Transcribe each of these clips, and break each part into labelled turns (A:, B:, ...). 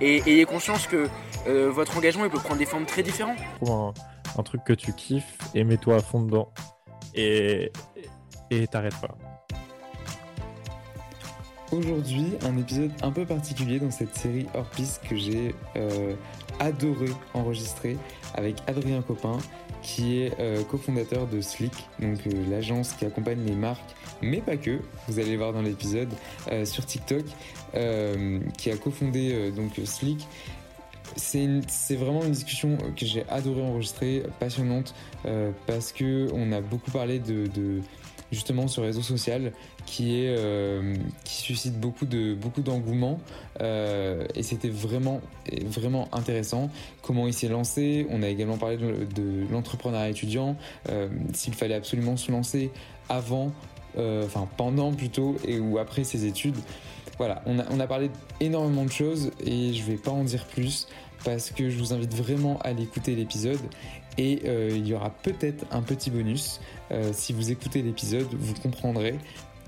A: et ayez conscience que euh, votre engagement il peut prendre des formes très différentes.
B: Trouve un, truc que tu kiffes et mets-toi à fond dedans. Et et t'arrêtes pas.
C: Aujourd'hui, un épisode un peu particulier dans cette série hors piste que j'ai euh, adoré enregistrer avec Adrien Copin, qui est euh, cofondateur de Slick, donc l'agence qui accompagne les marques, mais pas que. Vous allez voir dans l'épisode sur TikTok. Euh, qui a cofondé euh, donc Slick. C'est vraiment une discussion que j'ai adoré enregistrer, passionnante, euh, parce que on a beaucoup parlé de, justement ce réseau social qui est qui suscite beaucoup de beaucoup d'engouement et c'était vraiment vraiment intéressant comment il s'est lancé on a également parlé de, de l'entrepreneuriat étudiant s'il fallait absolument se lancer avant enfin pendant plutôt et ou après ses études voilà, on a, parlé énormément de choses et je vais pas en dire plus parce que je vous invite vraiment à l'écouter l'épisode et euh, il y aura peut-être un petit bonus. Euh, si vous écoutez l'épisode, vous comprendrez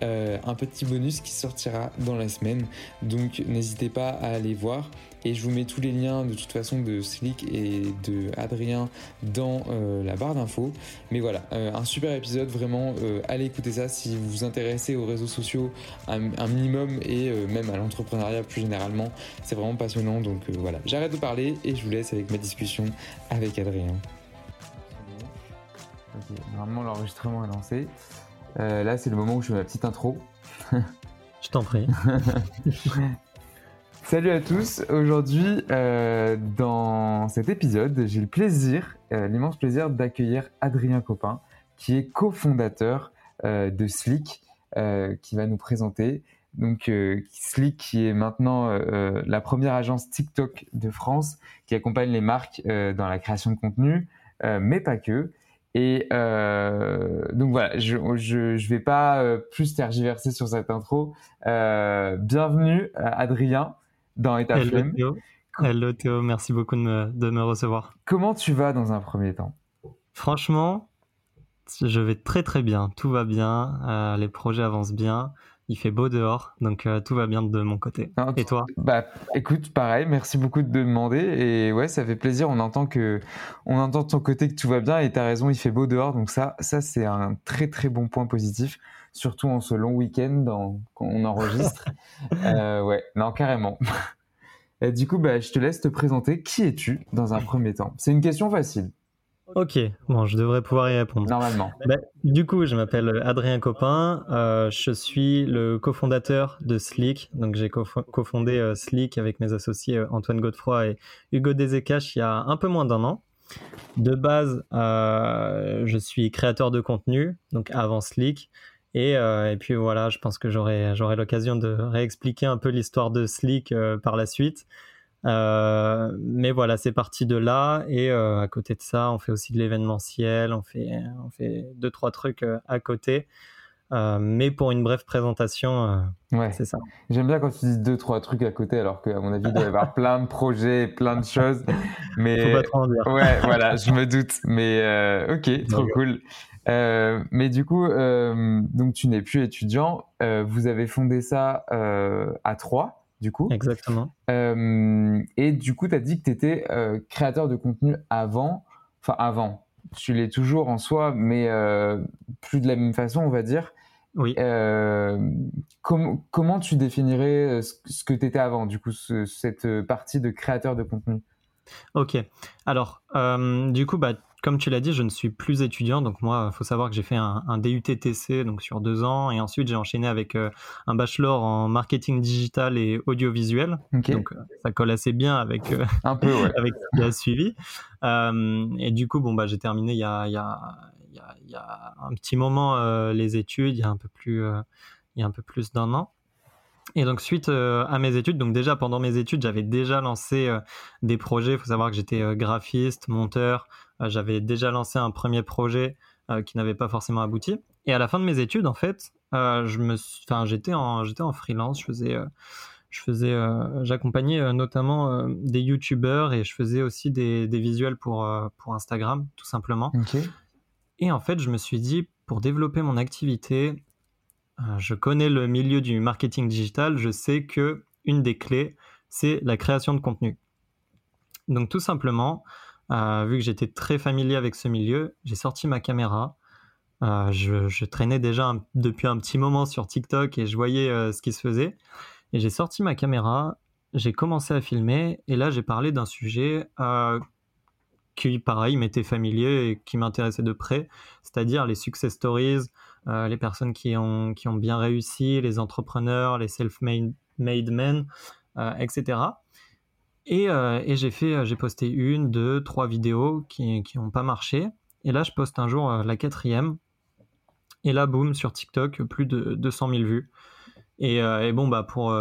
C: euh, un petit bonus qui sortira dans la semaine. Donc n'hésitez pas à aller voir. Et je vous mets tous les liens de toute façon de Slick et de Adrien dans euh, la barre d'infos. Mais voilà, euh, un super épisode, vraiment, allez écouter ça si vous vous intéressez aux réseaux sociaux un, minimum et même à l'entrepreneuriat plus généralement. C'est vraiment passionnant. Donc voilà, j'arrête de parler et je vous laisse avec ma discussion avec Adrien. normalement l'enregistrement est lancé. Euh, là, c'est le moment où je fais ma petite intro.
D: je t'en prie.
C: Salut à tous. Aujourd'hui, euh, dans cet épisode, j'ai le plaisir, euh, l'immense plaisir d'accueillir Adrien Copin, qui est cofondateur de Slick, qui va nous présenter. Donc, Slick, qui est maintenant la première agence TikTok de France, qui accompagne les marques dans la création de contenu, mais pas que. Et euh, donc voilà, je je, vais pas euh, plus tergiverser sur cette intro. Euh, bienvenue Adrien dans État
D: Hello Théo. Hello Théo, merci beaucoup de me, de me recevoir.
C: Comment tu vas dans un premier temps?
D: Franchement, je vais très très bien, tout va bien, les projets avancent bien. Il fait beau dehors, donc euh, tout va bien de mon côté. et toi?
C: Bah, écoute, pareil. Merci beaucoup de demander. Et ouais, ça fait plaisir. On entend que, on entend de ton côté que tout va bien. Et tu as raison, il fait beau dehors. Donc ça, ça c'est un très très bon point positif, surtout en ce long week-end quand on enregistre. euh, ouais, non, carrément. Et du coup, bah, je te laisse te présenter. Qui es-tu dans un premier temps? C'est une question facile.
D: Ok, bon, je devrais pouvoir y répondre.
C: Normalement.
D: Bah, du coup, je m'appelle Adrien Copin. Euh, je suis le cofondateur de Slick. Donc, j'ai cofondé euh, Slick avec mes associés euh, Antoine Godefroy et Hugo Desekash il y a un peu moins d'un an. De base, je suis créateur de contenu, donc avant Slick. Et, et puis voilà, je pense que j'aurai l'occasion de réexpliquer un peu l'histoire de Slick par la suite. Euh, mais voilà, c'est parti de là. Et euh, à côté de ça, on fait aussi de l'événementiel, on fait, on fait deux, trois trucs euh, à côté. mais pour une brève présentation, ouais. c'est ça.
C: J'aime bien quand tu dis deux, trois trucs à côté, alors qu'à mon avis, il doit y avoir plein de projets, plein de choses. Mais...
D: Faut pas trop en dire.
C: Ouais, voilà, je me doute. Mais ok, trop cool. mais du coup, donc tu n'es plus étudiant. vous avez fondé ça à Troyes du coup.
D: Exactement.
C: Euh, et du coup, tu as dit que tu étais euh, créateur de contenu avant, enfin avant, tu l'es toujours en soi, mais euh, plus de la même façon, on va dire.
D: Oui.
C: comment tu définirais ce, que tu étais avant, du coup, cette partie de créateur de contenu?
D: Ok. Alors, du coup, bah, comme tu l'as dit, je ne suis plus étudiant. Donc moi, il faut savoir que j'ai fait un, un DUT-TC donc sur deux ans. Et ensuite, j'ai enchaîné avec euh, un bachelor en marketing digital et audiovisuel. Donc euh, ça colle assez bien avec, euh,
E: Un peu, ouais.
D: avec ce qui a suivi. Euh, et du coup, bon, bah, j'ai terminé il y a, il y, a, il y, a, un petit moment les études, il y a un peu plus, il y a un peu plus d'un an. Et donc suite euh, à mes études, donc déjà pendant mes études, j'avais déjà lancé euh, des projets. Il faut savoir que j'étais euh, graphiste, monteur. J'avais déjà lancé un premier projet qui n'avait pas forcément abouti. Et à la fin de mes études, en fait, je me, enfin, j'étais en, j'étais en freelance. Je faisais, je faisais, j'accompagnais notamment des youtubeurs et je faisais aussi des, des visuels pour pour Instagram, tout simplement.
E: Ok.
D: Et en fait, je me suis dit, pour développer mon activité, je connais le milieu du marketing digital, je sais que une des clés, c'est la création de contenu. Donc tout simplement, euh, vu que j'étais très familier avec ce milieu, j'ai sorti ma caméra. Euh, je, traînais déjà depuis un petit moment sur TikTok et je voyais euh, ce qui se faisait. Et j'ai sorti ma caméra, j'ai commencé à filmer et là j'ai parlé d'un sujet euh, qui, pareil, m'était familier et qui m'intéressait de près, c'est-à-dire les success stories, euh, les personnes qui ont, qui ont bien réussi, les entrepreneurs, les self-made made men, euh, etc. Et, euh, et j'ai fait, j'ai posté une, deux, trois vidéos qui n'ont pas marché. Et là, je poste un jour euh, la quatrième. Et là, boum, sur TikTok, plus de 200 000 vues. Et, euh, et bon, bah, euh, pour,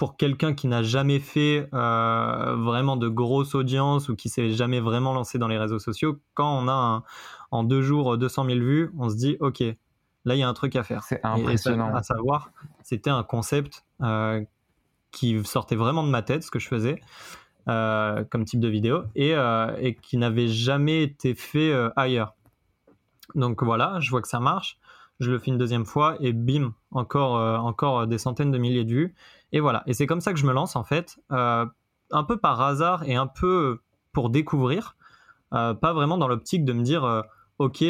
D: pour quelqu'un qui n'a jamais fait euh, vraiment de grosse audience ou qui s'est jamais vraiment lancé dans les réseaux sociaux, quand on a un- en deux jours 200 000 vues, on se dit, OK, là, il y a un truc à faire.
E: C'est
D: Et- et ça-
E: impressionnant.
D: à savoir, c'était un concept euh, qui sortait vraiment de ma tête, ce que je faisais. euh, comme type de vidéo et, euh, et qui n'avait jamais été fait euh, ailleurs. Donc voilà, je vois que ça marche, je le fais une deuxième fois et bim, encore, euh, encore des centaines de milliers de vues. Et voilà, et c'est comme ça que je me lance en fait, euh, un peu par hasard et un peu pour découvrir, euh, pas vraiment dans l'optique de me dire, ok,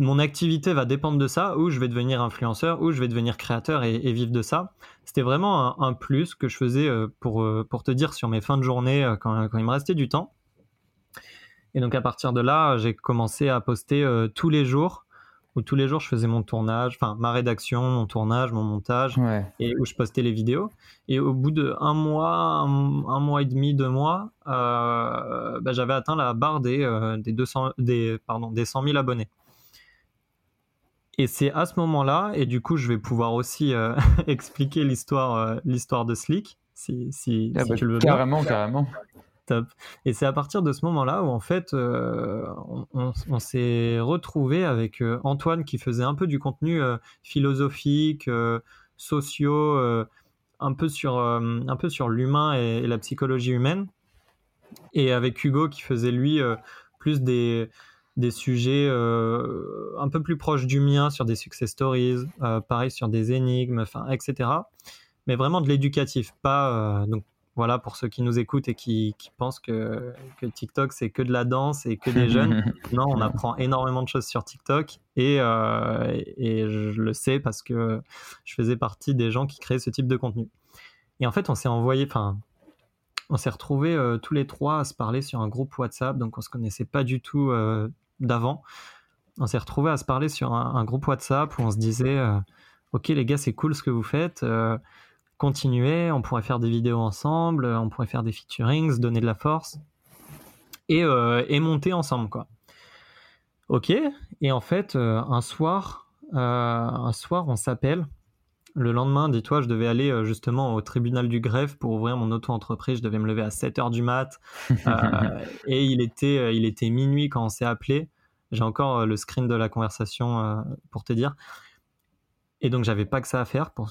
D: mon activité va dépendre de ça, ou je vais devenir influenceur, ou je vais devenir créateur et, vivre de ça. C'était vraiment un, plus que je faisais pour, te dire sur mes fins de journée quand, il me restait du temps. Et donc à partir de là, j'ai commencé à poster tous les jours, où tous les jours je faisais mon tournage, enfin ma rédaction, mon tournage, mon montage,
E: Ouais.
D: et où je postais les vidéos. Et au bout de un mois, un, un mois et demi, deux mois, euh, bah, j'avais atteint la barre des, euh, des, 200, des, pardon, des 100 000 abonnés. Et c'est à ce moment-là, et du coup, je vais pouvoir aussi euh, expliquer l'histoire, euh, l'histoire de Slick, si, si,
E: Ah
D: si
E: bah,
D: tu le veux bien.
E: carrément, carrément.
D: Et c'est à partir de ce moment-là où en fait euh, on, s'est retrouvé avec euh, Antoine qui faisait un peu du contenu euh, philosophique, sociaux, un peu sur un peu sur l'humain et, et la psychologie humaine, et avec Hugo qui faisait lui plus des des sujets un peu plus proches du mien sur des success stories, pareil sur des énigmes, enfin etc. Mais vraiment de l'éducatif, pas donc voilà, pour ceux qui nous écoutent et qui, qui pensent que, que TikTok c'est que de la danse et que des jeunes. Non, on apprend énormément de choses sur TikTok et, euh, et je le sais parce que je faisais partie des gens qui créaient ce type de contenu. Et en fait, on s'est envoyé, enfin, on s'est retrouvés euh, tous les trois à se parler sur un groupe WhatsApp, donc on se connaissait pas du tout euh, d'avant. On s'est retrouvés à se parler sur un, un groupe WhatsApp où on se disait, ok les gars, c'est cool ce que vous faites. Continuer, on pourrait faire des vidéos ensemble, euh, on pourrait faire des featurings, donner de la force et, euh, et monter ensemble quoi. Ok, et en fait euh, un soir, euh, un soir on s'appelle. Le lendemain, dis-toi, je devais aller justement au tribunal du greffe pour ouvrir mon auto-entreprise. Je devais me lever à 7h du mat. Euh, et il était, il était minuit quand on s'est appelé. J'ai encore le screen de la conversation pour te dire. Et donc, j'avais pas que ça à faire pour,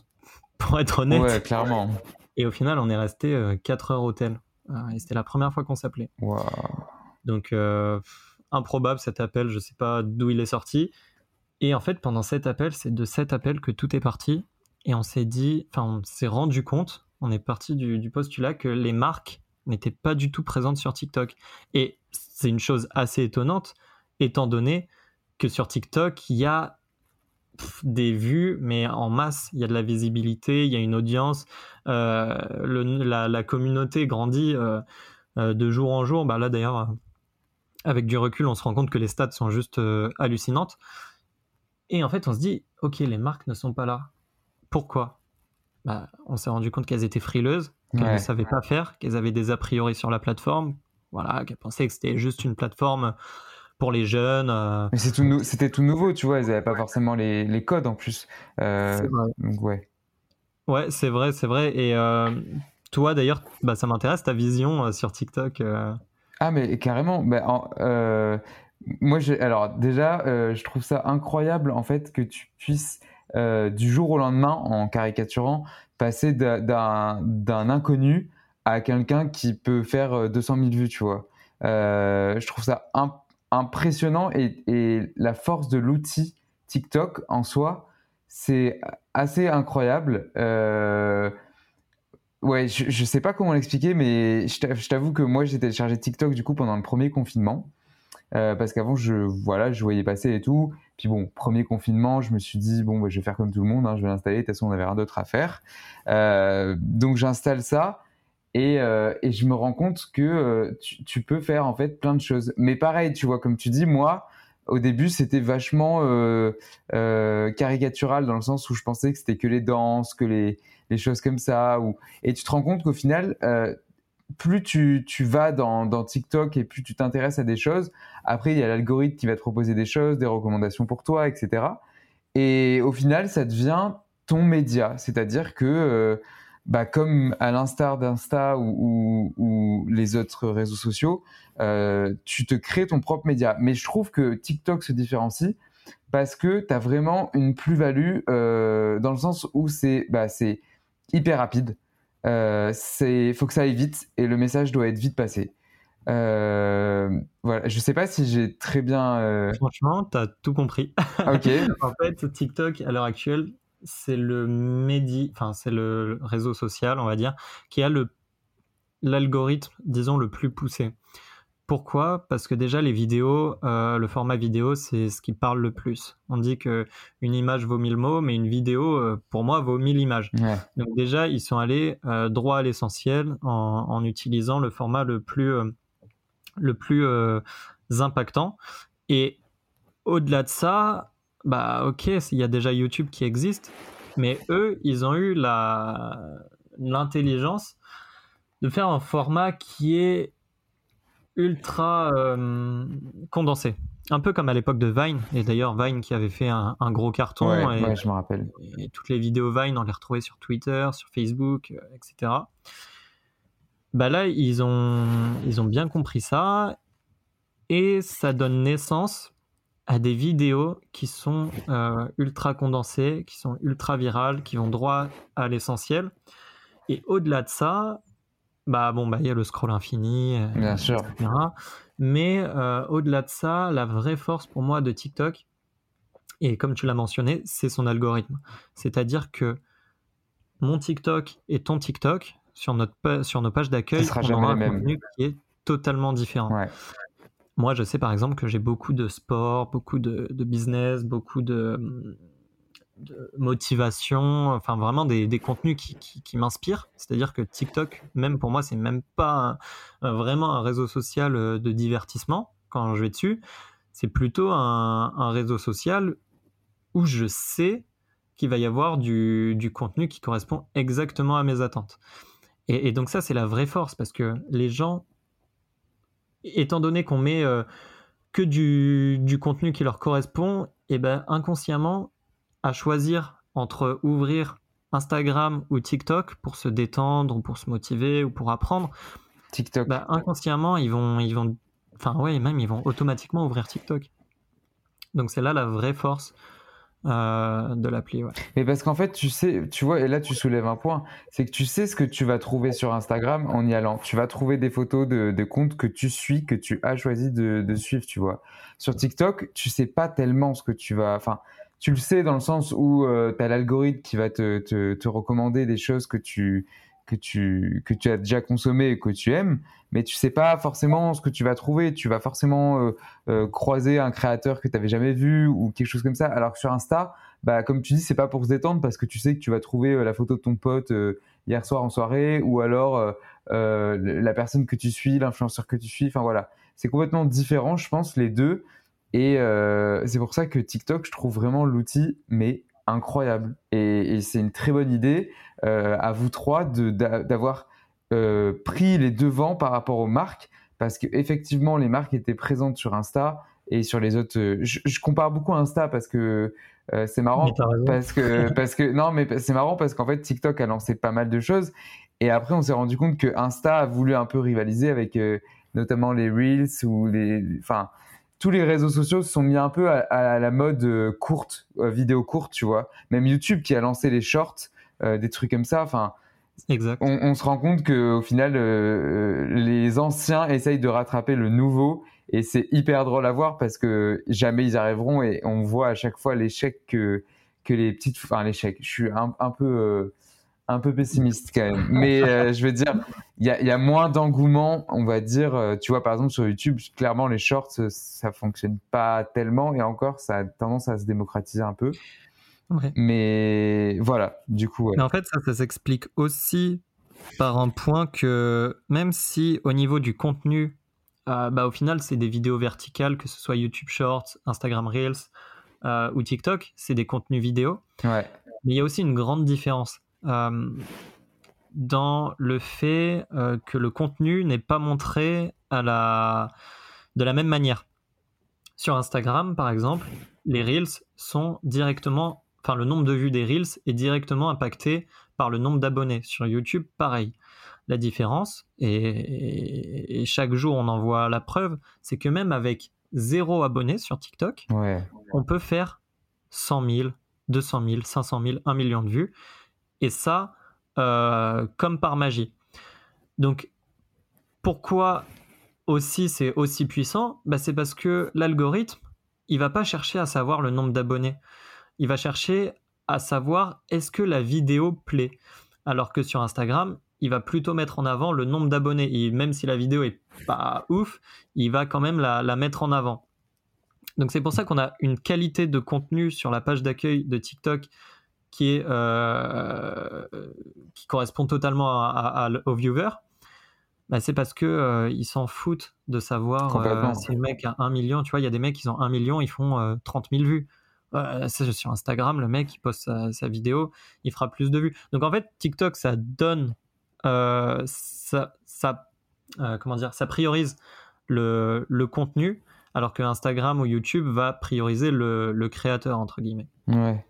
D: pour être honnête.
E: Ouais, clairement.
D: Et au final, on est resté euh, 4 heures au tel. Euh, et c'était la première fois qu'on s'appelait.
E: Waouh.
D: Donc, euh, improbable cet appel, je sais pas d'où il est sorti. Et en fait, pendant cet appel, c'est de cet appel que tout est parti. Et on s'est dit, enfin, on s'est rendu compte, on est parti du, du postulat que les marques n'étaient pas du tout présentes sur TikTok. Et c'est une chose assez étonnante, étant donné que sur TikTok, il y a des vues, mais en masse, il y a de la visibilité, il y a une audience, euh, le- la, la communauté grandit euh, euh, de jour en jour. Bah là d'ailleurs, avec du recul, on se rend compte que les stats sont juste hallucinantes. Et en fait, on se dit, ok, les marques ne sont pas là. Pourquoi? Bah, On s'est rendu compte qu'elles étaient frileuses, qu'elles ne savaient pas faire, qu'elles avaient des a priori sur la plateforme, voilà, qu'elles pensaient que c'était juste une plateforme pour les jeunes. Euh.
C: Mais c'était tout, nouveau, tu vois, ils n'avaient pas forcément les, codes en plus. Euh, donc, ouais.
D: Ouais, c'est vrai, c'est vrai. Et euh, toi, d'ailleurs, bah, ça m'intéresse ta vision sur TikTok.
C: Ah, mais carrément. Bah, moi, alors déjà, je trouve ça incroyable en fait que tu puisses du jour au lendemain, en caricaturant, passer d'un inconnu à quelqu'un qui peut faire 200 000 vues, tu vois. je trouve ça impressionnant et, la force de l'outil TikTok en soi, c'est assez incroyable. Euh, ouais, je, sais pas comment l'expliquer, mais je t'avoue que moi j'ai téléchargé TikTok du coup pendant le premier confinement. Euh, parce qu'avant, je, voilà, je voyais passer et tout. Puis bon, premier confinement, je me suis dit, bon, bah, je vais faire comme tout le monde, hein, je vais l'installer. De toute façon, on avait rien d'autre à faire. Euh, donc j'installe ça. Euh, et, je me rends compte que euh, tu, peux faire en fait plein de choses. Mais pareil, tu vois, comme tu dis, moi, au début, c'était vachement euh, caricatural dans le sens où je pensais que c'était que les danses, que les, choses comme ça. Et tu te rends compte qu'au final, plus tu, vas dans, TikTok et plus tu t'intéresses à des choses, après, il y a l'algorithme qui va te proposer des choses, des recommandations pour toi, etc. Et au final, ça devient ton média. C'est-à-dire que bah, comme à l'instar d'Insta ou, ou, les autres réseaux sociaux, euh, tu te crées ton propre média. Mais je trouve que TikTok se différencie parce que tu as vraiment une plus-value euh, dans le sens où c'est bah, hyper rapide. Il euh, faut que ça aille vite et le message doit être vite passé. Euh, voilà, je sais pas si j'ai très bien.
D: Franchement, tu as tout compris.
C: Ok.
D: en fait, TikTok, à l'heure actuelle, c'est le médi, enfin c'est le réseau social, on va dire, qui a le l'algorithme, disons, le plus poussé. Pourquoi? Parce que déjà les vidéos, euh, le format vidéo, c'est ce qui parle le plus. On dit que une image vaut mille mots, mais une vidéo, euh, pour moi, vaut mille images. Donc déjà, ils sont allés euh, droit à l'essentiel en, utilisant le format le plus, le plus impactant. Et au-delà de ça, bah ok, il y a déjà YouTube qui existe, mais eux, ils ont eu la l'intelligence de faire un format qui est ultra euh, condensé. Un peu comme à l'époque de Vine, et d'ailleurs Vine qui avait fait un, gros carton.
C: et, je me rappelle.
D: Et toutes les vidéos Vine, on les retrouvait sur Twitter, sur Facebook, euh, etc. Bah là, ils ont, ils ont bien compris ça, et ça donne naissance à des vidéos qui sont euh, ultra condensées, qui sont ultra virales, qui vont droit à l'essentiel. Et au-delà de ça, bah bon, bah il y a le scroll infini,
C: euh, bien sûr.
D: Mais euh, au-delà de ça, la vraie force pour moi de TikTok, et comme tu l'as mentionné, c'est son algorithme. C'est-à-dire que mon TikTok et ton TikTok sur notre sur nos pages d'accueil,
C: on aura un
D: contenu qui est totalement différent.
C: Ouais.
D: Moi, je sais par exemple que j'ai beaucoup de sport, beaucoup de, business, beaucoup de, motivation, enfin vraiment des, contenus qui, m'inspirent. C'est-à-dire que TikTok, même pour moi, c'est même pas vraiment un réseau social euh, de divertissement quand je vais dessus. C'est plutôt un, réseau social où je sais qu'il va y avoir du, contenu qui correspond exactement à mes attentes. et donc ça, c'est la vraie force parce que les gens étant donné qu'on met euh, que du, contenu qui leur correspond, et eh ben inconsciemment, à choisir entre ouvrir Instagram ou TikTok pour se détendre ou pour se motiver ou pour apprendre,
C: TikTok.
D: Bah, inconsciemment, ils vont, ils vont, enfin ouais, même ils vont automatiquement ouvrir TikTok. Donc c'est là la vraie force euh, de l'appli. Ouais.
C: Mais parce qu'en fait, tu sais, tu vois, et là tu soulèves un point, c'est que tu sais ce que tu vas trouver sur Instagram en y allant. Tu vas trouver des photos de, comptes que tu suis, que tu as choisi de, de, suivre, tu vois. Sur TikTok, tu sais pas tellement ce que tu vas. Enfin, tu le sais dans le sens où euh, tu as l'algorithme qui va te, te, te recommander des choses que tu que tu, que tu as déjà consommé et que tu aimes, mais tu sais pas forcément ce que tu vas trouver. Tu vas forcément euh, euh, croiser un créateur que tu n'avais jamais vu ou quelque chose comme ça. Alors que sur Insta, bah, comme tu dis, c'est pas pour se détendre parce que tu sais que tu vas trouver euh, la photo de ton pote hier soir en soirée ou alors la personne que tu suis, l'influenceur que tu suis. Enfin voilà, c'est complètement différent, je pense, les deux. Et c'est pour ça que TikTok, je trouve vraiment l'outil, mais incroyable. Et, c'est une très bonne idée euh, à vous trois d'avoir euh, pris les devants par rapport aux marques, parce qu'effectivement, les marques étaient présentes sur Insta et sur les autres. Je, compare beaucoup à Insta parce que c'est marrant, parce que parce que non, mais c'est marrant parce qu'en fait, TikTok a lancé pas mal de choses. Et après, on s'est rendu compte que Insta a voulu un peu rivaliser avec notamment les Reels ou les. Enfin, tous les réseaux sociaux se sont mis un peu à, la mode euh, courte, euh, vidéo courte, tu vois. Même YouTube qui a lancé les shorts, euh, des trucs comme ça. Enfin. On, se rend compte que au final, les anciens essayent de rattraper le nouveau, et c'est hyper drôle à voir parce que jamais ils arriveront, et on voit à chaque fois l'échec que que les petites, enfin l'échec. Je suis un, un peu un peu pessimiste quand même. Mais euh, je veux dire, il y a, y a, moins d'engouement, on va dire. Euh, tu vois, par exemple, sur YouTube, clairement, les shorts, euh, ça fonctionne pas tellement. Et encore, ça a tendance à se démocratiser un peu. Mais voilà, du coup.
D: Mais en fait, ça, ça s'explique aussi par un point que même si au niveau du contenu, bah, au final, c'est des vidéos verticales, que ce soit YouTube Shorts, Instagram Reels ou TikTok, c'est des contenus vidéo.
C: Ouais.
D: Mais il y a aussi une grande différence dans le fait euh, que le contenu n'est pas montré à la... de la même manière. Sur Instagram, par exemple, les Reels sont directement, enfin le nombre de vues des Reels est directement impacté par le nombre d'abonnés. Sur YouTube, pareil. La différence, et, chaque jour on en voit la preuve, c'est que même avec zéro abonné sur TikTok, on peut faire 100 000, 200 000, 500 000, 1 million de vues. Et ça, euh, comme par magie. Donc, pourquoi aussi c'est aussi puissant? Bah, C'est parce que l'algorithme, il va pas chercher à savoir le nombre d'abonnés. Il va chercher à savoir est-ce que la vidéo plaît. Alors que sur Instagram, il va plutôt mettre en avant le nombre d'abonnés. Et même si la vidéo est pas ouf, il va quand même la mettre en avant. Donc c'est pour ça qu'on a une qualité de contenu sur la page d'accueil de TikTok qui, est, euh, qui correspond totalement à, au viewer, bah, c'est parce que euh, ils s'en foutent de savoir euh, si le mec a un million. Tu vois, il y a des mecs qui ont un million, ils font 30 000 vues. sur Instagram, le mec, il poste sa, vidéo, il fera plus de vues. Donc en fait, TikTok, ça donne, ça, ça comment dire, ça priorise le, le, contenu, alors que Instagram ou YouTube va prioriser le, le créateur, entre guillemets.
C: Ouais.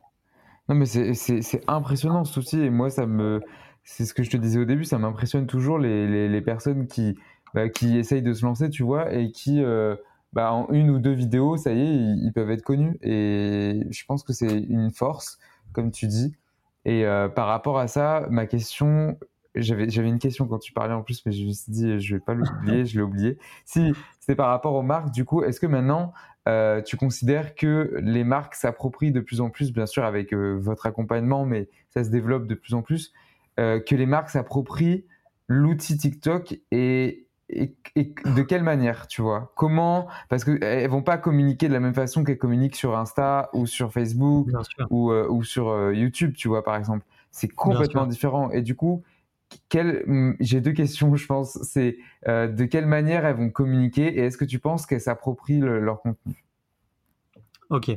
C: Non, mais c'est impressionnant ce outil. Et moi, ça me. C'est ce que je te disais au début, ça m'impressionne toujours les, les, les, personnes qui, bah, qui essayent de se lancer, tu vois, et qui, euh, bah, en une ou deux vidéos, ça y est, ils, peuvent être connus. Et je pense que c'est une force, comme tu dis. Et euh, par rapport à ça, ma question, j'avais une question quand tu parlais en plus, mais je me suis dit, je vais pas l'oublier, je l'ai oublié. Si, c'est par rapport aux marques, du coup, est-ce que maintenant, euh, tu considères que les marques s'approprient de plus en plus, bien sûr avec euh, votre accompagnement, mais ça se développe de plus en plus, euh, que les marques s'approprient l'outil TikTok et, de quelle manière, tu vois? Comment Parce qu'elles vont pas communiquer de la même façon qu'elles communiquent sur Insta ou sur Facebook ou, ou, sur YouTube, tu vois, par exemple. C'est complètement différent. Et du coup, hmm, j'ai deux questions, je pense. C'est de quelle manière elles vont communiquer et est-ce que tu penses qu'elles s'approprient leur contenu?
D: Ok.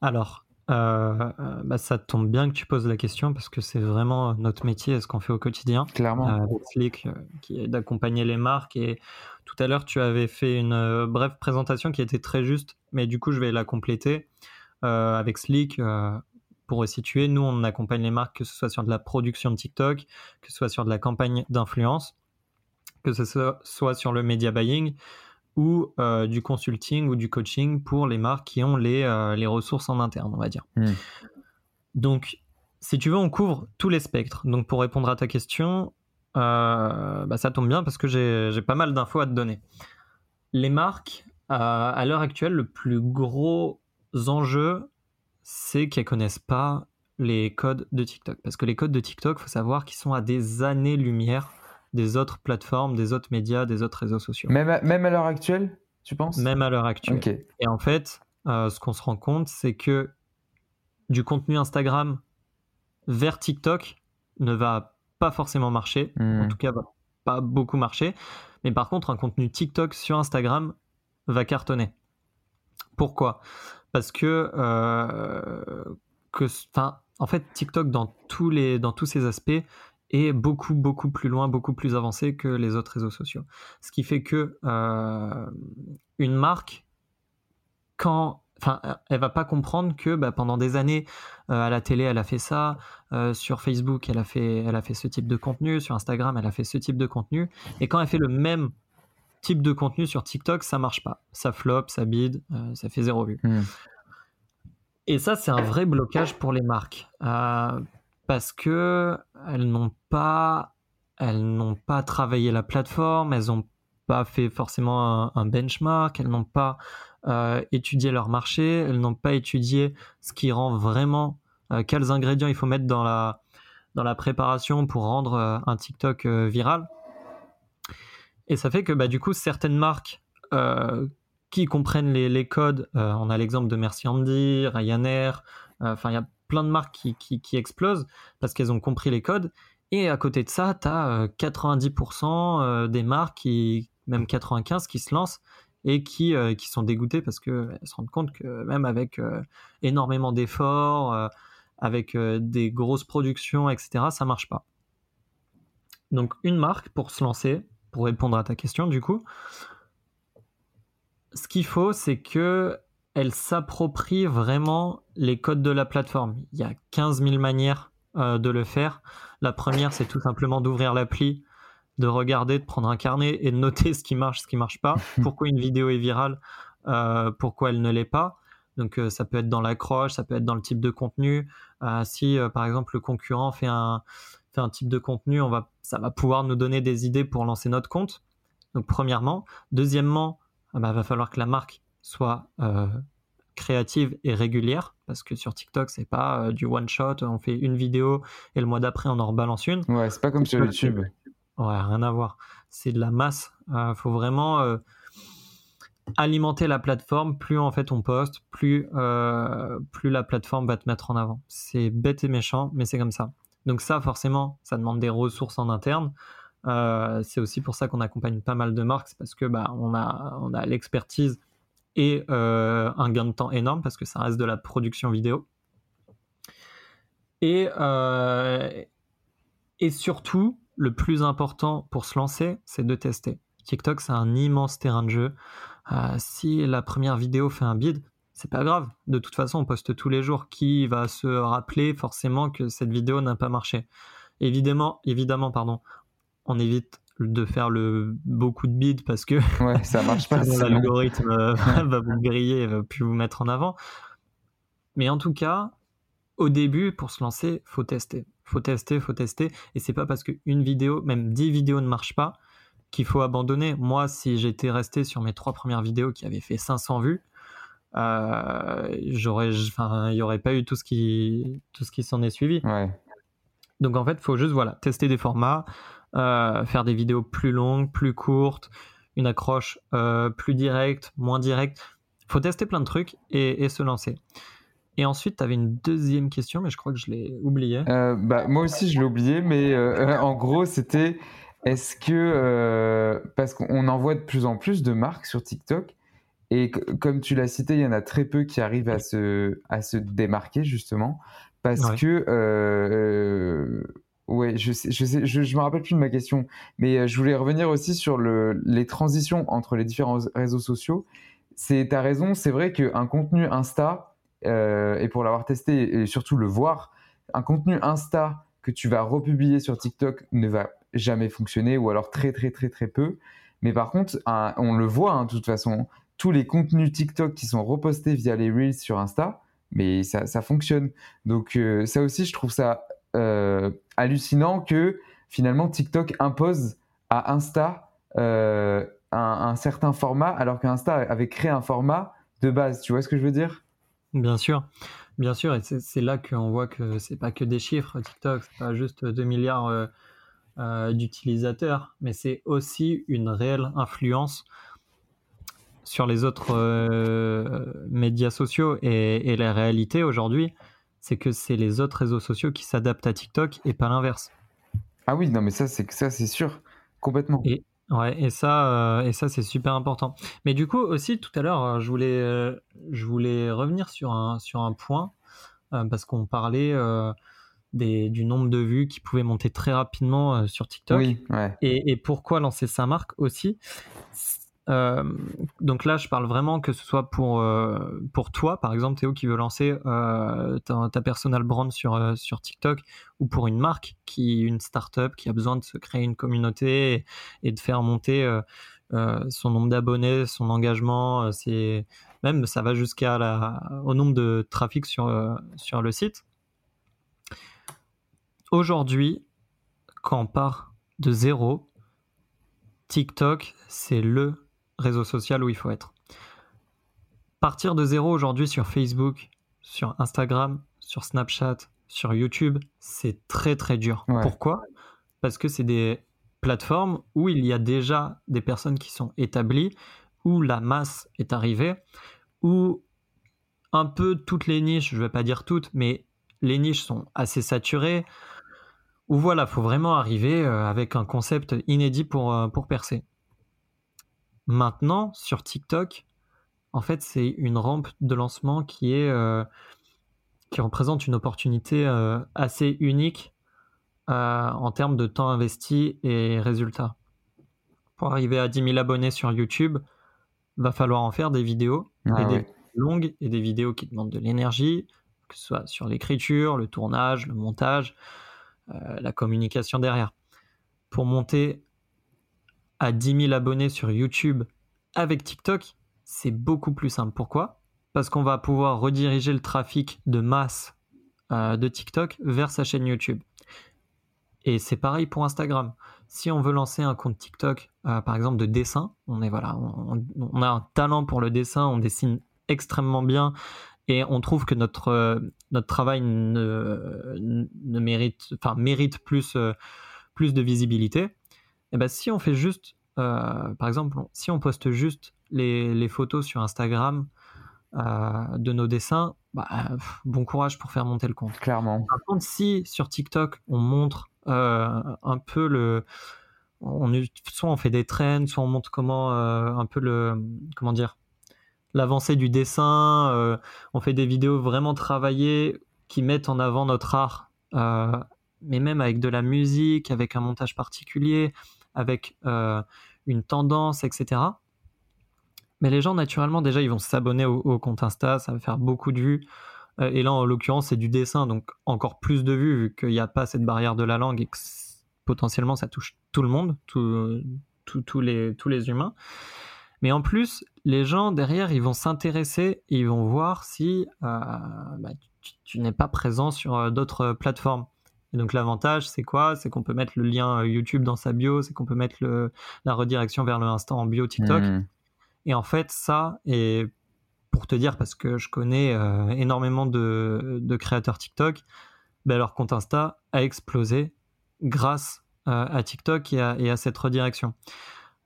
D: Alors, euh, euh, bah, ça tombe bien que tu poses la question parce que c'est vraiment notre métier, ce qu'on fait au quotidien.
C: Clairement.
D: Euh, avec Slick, qui est d'accompagner les marques. Et tout à l'heure, tu avais fait une brève présentation qui était très juste, mais du coup, je vais la compléter avec Slick. Pour resituer, nous, on accompagne les marques, que ce soit sur de la production de TikTok, que ce soit sur de la campagne d'influence, que ce soit sur le media buying, ou euh, du consulting ou du coaching pour les marques qui ont les, euh, les ressources en interne, on va dire. Hmm. Donc, si tu veux, on couvre tous les spectres. Donc, pour répondre à ta question, euh, bah, ça tombe bien parce que j'ai pas mal d'infos à te donner. Les marques, à l'heure actuelle, le plus gros enjeu, c'est qu'elles connaissent pas les codes de TikTok. Parce que les codes de TikTok, faut savoir qu'ils sont à des années-lumière des autres plateformes, des autres médias, des autres réseaux sociaux.
C: Même à, même à l'heure actuelle, tu penses?
D: Même à l'heure actuelle. Et en fait, euh, ce qu'on se rend compte, c'est que du contenu Instagram vers TikTok ne va pas forcément marcher. En hmm. tout cas, va pas beaucoup marcher. Mais par contre, un contenu TikTok sur Instagram va cartonner. Pourquoi? Parce que, que en fait, TikTok, dans tous, les, dans tous ses aspects, est beaucoup, beaucoup plus loin, beaucoup plus avancé que les autres réseaux sociaux. Ce qui fait que une marque, quand enfin, elle va pas comprendre que bah, pendant des années à la télé, elle a fait ça, sur Facebook, elle a fait, elle a fait ce type de contenu, sur Instagram, elle a fait ce type de contenu, et quand elle fait le même type de contenu sur TikTok, ça marche pas, ça flop, ça bide, ça fait zéro vue.
C: Hmm.
D: Et ça, c'est un vrai blocage pour les marques parce que elles n'ont pas, elles n'ont pas travaillé la plateforme, elles n'ont pas fait forcément un benchmark, elles n'ont pas euh, étudier leur marché, elles n'ont pas étudié ce qui rend vraiment, euh, quels ingrédients il faut mettre dans la, dans la préparation pour rendre euh, un TikTok viral. Et ça fait que bah, du coup, certaines marques qui comprennent les, codes, on a l'exemple de Merci Andy, Ryanair, enfin il y a plein de marques qui, qui, explosent parce qu'elles ont compris les codes. Et à côté de ça, tu as 90% des marques, qui, même 95, qui se lancent et qui, euh, qui sont dégoûtés parce qu'elles se rendent compte que même avec euh, énormément d'efforts, euh, avec des grosses productions, etc., ça marche pas. Donc une marque pour se lancer, pour répondre à ta question du coup, ce qu'il faut c'est que elle s'approprie vraiment les codes de la plateforme. Il y a 15 000 manières de le faire. La première, c'est tout simplement d'ouvrir l'appli, de regarder, de prendre un carnet et de noter ce qui marche, ce qui marche pas, pourquoi une vidéo est virale, euh, pourquoi elle ne l'est pas. Donc euh, ça peut être dans l'accroche, ça peut être dans le type de contenu. Euh, si par exemple le concurrent fait un, fait un type de contenu, on va, ça va pouvoir nous donner des idées pour lancer notre compte. Donc premièrement. Deuxièmement, il bah, va falloir que la marque soit créative et régulière parce que sur TikTok c'est pas du one shot on fait une vidéo et le mois d'après on en rebalance une
C: ouais c'est pas comme sur YouTube
D: Ouais, rien à voir. C'est de la masse. Il euh, faut vraiment euh, alimenter la plateforme. Plus en fait on poste, plus, euh, plus la plateforme va te mettre en avant. C'est bête et méchant, mais c'est comme ça. Donc ça, forcément, ça demande des ressources en interne. c'est aussi pour ça qu'on accompagne pas mal de marques, parce que bah, on a, l'expertise et un gain de temps énorme, parce que ça reste de la production vidéo. Et, et surtout, le plus important pour se lancer, c'est de tester. TikTok, c'est un immense terrain de jeu. Euh, si la première vidéo fait un bid, c'est pas grave. De toute façon, on poste tous les jours. Qui va se rappeler forcément que cette vidéo n'a pas marché? Évidemment, évidemment, pardon. On évite de faire le beaucoup de bids parce que
C: ouais, ça marche pas.
D: L'algorithme euh, va vous griller, va plus vous mettre en avant. Mais en tout cas, au début, pour se lancer, faut tester faut tester, faut tester. Et c'est pas parce qu'une vidéo, même 10 vidéos ne marchent pas, qu'il faut abandonner. Moi, si j'étais resté sur mes trois premières vidéos qui avaient fait 500 vues, euh, j'aurais, enfin, il n'y aurait pas eu tout ce qui, tout ce qui s'en est suivi. Donc en fait, il faut juste voilà, tester des formats, euh, faire des vidéos plus longues, plus courtes, une accroche euh, plus directe, moins directe. Il faut tester plein de trucs et se lancer. Et ensuite, tu avais une deuxième question, mais je crois que je l'ai oubliée.
C: Bah, moi aussi, je l'ai oublié, mais en gros, c'était est-ce que. Parce qu'on en voit de plus en plus de marques sur TikTok, et comme tu l'as cité, il y en a très peu qui arrivent à se, à se démarquer, justement, parce que. ouais, je sais, je, sais, je, me rappelle plus de ma question, mais je voulais revenir aussi sur le, les transitions entre les différents réseaux sociaux. C'est, as raison, c'est vrai qu'un contenu Insta, euh, et pour l'avoir testé et surtout le voir, un contenu Insta que tu vas republier sur TikTok ne va jamais fonctionner ou alors très très très très peu. Mais par contre, on le voit hein, de toute façon, les contenus TikTok qui sont repostés via les Reels sur Insta, mais ça, ça fonctionne. Donc euh, ça aussi, je trouve ça euh, hallucinant que finalement TikTok impose à Insta un, un, certain format alors qu'Insta avait créé un format de base. Tu vois ce que je veux dire?
D: Bien sûr, bien sûr, et c'est là qu'on voit que c'est pas que des chiffres TikTok, c'est pas juste 2 milliards euh, euh, d'utilisateurs, mais c'est aussi une réelle influence sur les autres euh, médias sociaux. Et, la réalité aujourd'hui, c'est que c'est les autres réseaux sociaux qui s'adaptent à TikTok et pas l'inverse.
C: Ah oui, non, mais ça, c'est ça, c'est sûr, complètement.
D: Et, Ouais, et ça, euh, et ça c'est super important. Mais du coup aussi tout à l'heure, euh, je voulais, euh, je voulais revenir sur un, sur un point parce qu'on parlait des, du nombre de vues qui pouvaient monter très rapidement sur TikTok.
C: Oui, ouais.
D: et, et pourquoi lancer sa marque aussi? Euh, donc là, je parle vraiment que ce soit pour, euh, pour toi, par exemple, Théo, qui veut lancer euh, ta, ta, personal brand sur, sur TikTok, ou pour une marque, qui une startup qui a besoin de se créer une communauté et, de faire monter son nombre d'abonnés, son engagement. c'est même ça va jusqu'à au nombre de trafic sur, sur le site. Aujourd'hui, quand on part de zéro, TikTok, c'est le réseau social où il faut être. Partir de zéro aujourd'hui sur Facebook, sur Instagram, sur Snapchat, sur YouTube, c'est très très dur. Pourquoi? Parce que c'est des plateformes où il y a déjà des personnes qui sont établies, où la masse est arrivée, où un peu toutes les niches, je ne vais pas dire toutes, mais les niches sont assez saturées, où voilà, faut vraiment arriver euh, avec un concept inédit pour, euh, pour percer. Maintenant, sur TikTok, en fait, c'est une rampe de lancement qui est euh, qui représente une opportunité euh, assez unique euh, en termes de temps investi et résultats. Pour arriver à 10 000 abonnés sur YouTube, va falloir en faire des vidéos,
C: ah
D: des longues et des vidéos qui demandent de l'énergie, que ce soit sur l'écriture, le tournage, le montage, la communication derrière. Pour monter à 10 000 abonnés sur YouTube avec TikTok, c'est beaucoup plus simple. Pourquoi? Parce qu'on va pouvoir rediriger le trafic de masse euh, de TikTok vers sa chaîne YouTube. Et c'est pareil pour Instagram. Si on veut lancer un compte TikTok, euh, par exemple de dessin, on est voilà, on, a un talent pour le dessin, on dessine extrêmement bien et on trouve que notre euh, notre travail ne, ne mérite, enfin mérite plus plus de visibilité. Et eh ben, si on fait juste, euh, par exemple, si on poste juste les, photos sur Instagram euh, de nos dessins, bah, bon courage pour faire monter le compte.
C: Clairement.
D: Par contre, si sur TikTok on montre euh, un peu le, on, soit on fait des trends, soit on montre comment un peu le, comment dire, l'avancée du dessin, on fait des vidéos vraiment travaillées qui mettent en avant notre art, mais même avec de la musique, avec un montage particulier, avec euh, une tendance, etc. Mais les gens, naturellement, déjà, ils vont s'abonner au, compte Insta, ça va faire beaucoup de vues. Euh, et là, en l'occurrence, c'est du dessin, donc encore plus de vues, vu qu'il n'y a pas cette barrière de la langue et que potentiellement, ça touche tout le monde, tous les, humains. Mais en plus, les gens derrière, ils vont s'intéresser ils vont voir si euh, bah, tu n'es pas présent sur d'autres plateformes. Et donc l'avantage, c'est quoi? C'est qu'on peut mettre le lien euh, YouTube dans sa bio, c'est qu'on peut mettre le, la redirection vers le instant en bio TikTok.
C: Hmm.
D: Et en fait, ça, et pour te dire, parce que je connais euh, énormément de, de, créateurs TikTok, ben leur compte Insta a explosé grâce euh, à TikTok et à, et à, cette redirection.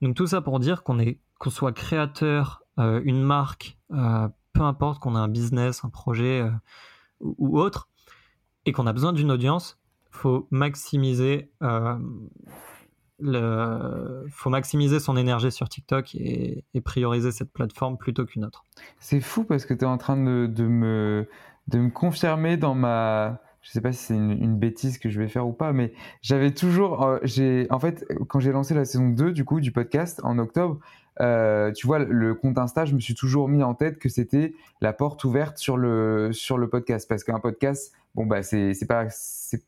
D: Donc tout ça pour dire qu'on est qu'on soit créateur, une marque, peu importe qu'on ait un business, un projet ou autre, et qu'on a besoin d'une audience, faut maximiser euh, le, faut maximiser son énergie sur TikTok et, prioriser cette plateforme plutôt qu'une autre.
C: C'est fou parce que tu es en train de, me, de me confirmer dans ma. Je sais pas si c'est une, bêtise que je vais faire ou pas, mais j'avais toujours. Euh, en fait, quand j'ai lancé la saison 2 du coup du podcast en octobre, euh, tu vois, le compte Insta, je me suis toujours mis en tête que c'était la porte ouverte sur le, sur le podcast. Parce qu'un podcast, bon, bah, c'est pas,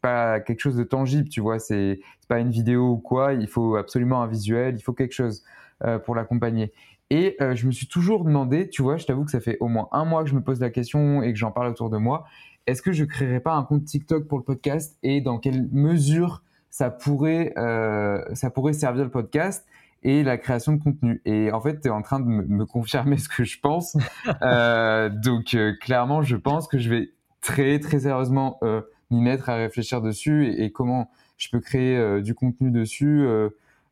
C: pas quelque chose de tangible, tu vois. C'est pas une vidéo ou quoi. Il faut absolument un visuel, il faut quelque chose euh, pour l'accompagner. Et euh, je me suis toujours demandé, tu vois, je t'avoue que ça fait au moins un mois que je me pose la question et que j'en parle autour de moi. Est-ce que je créerais pas un compte TikTok pour le podcast? Et dans quelle mesure ça pourrait, ça pourrait servir le podcast? Et la création de contenu. Et en fait, tu es en train de me, confirmer ce que je pense. euh, donc, euh, clairement, je pense que je vais très, très sérieusement euh, m'y mettre à réfléchir dessus et, comment je peux créer du contenu dessus,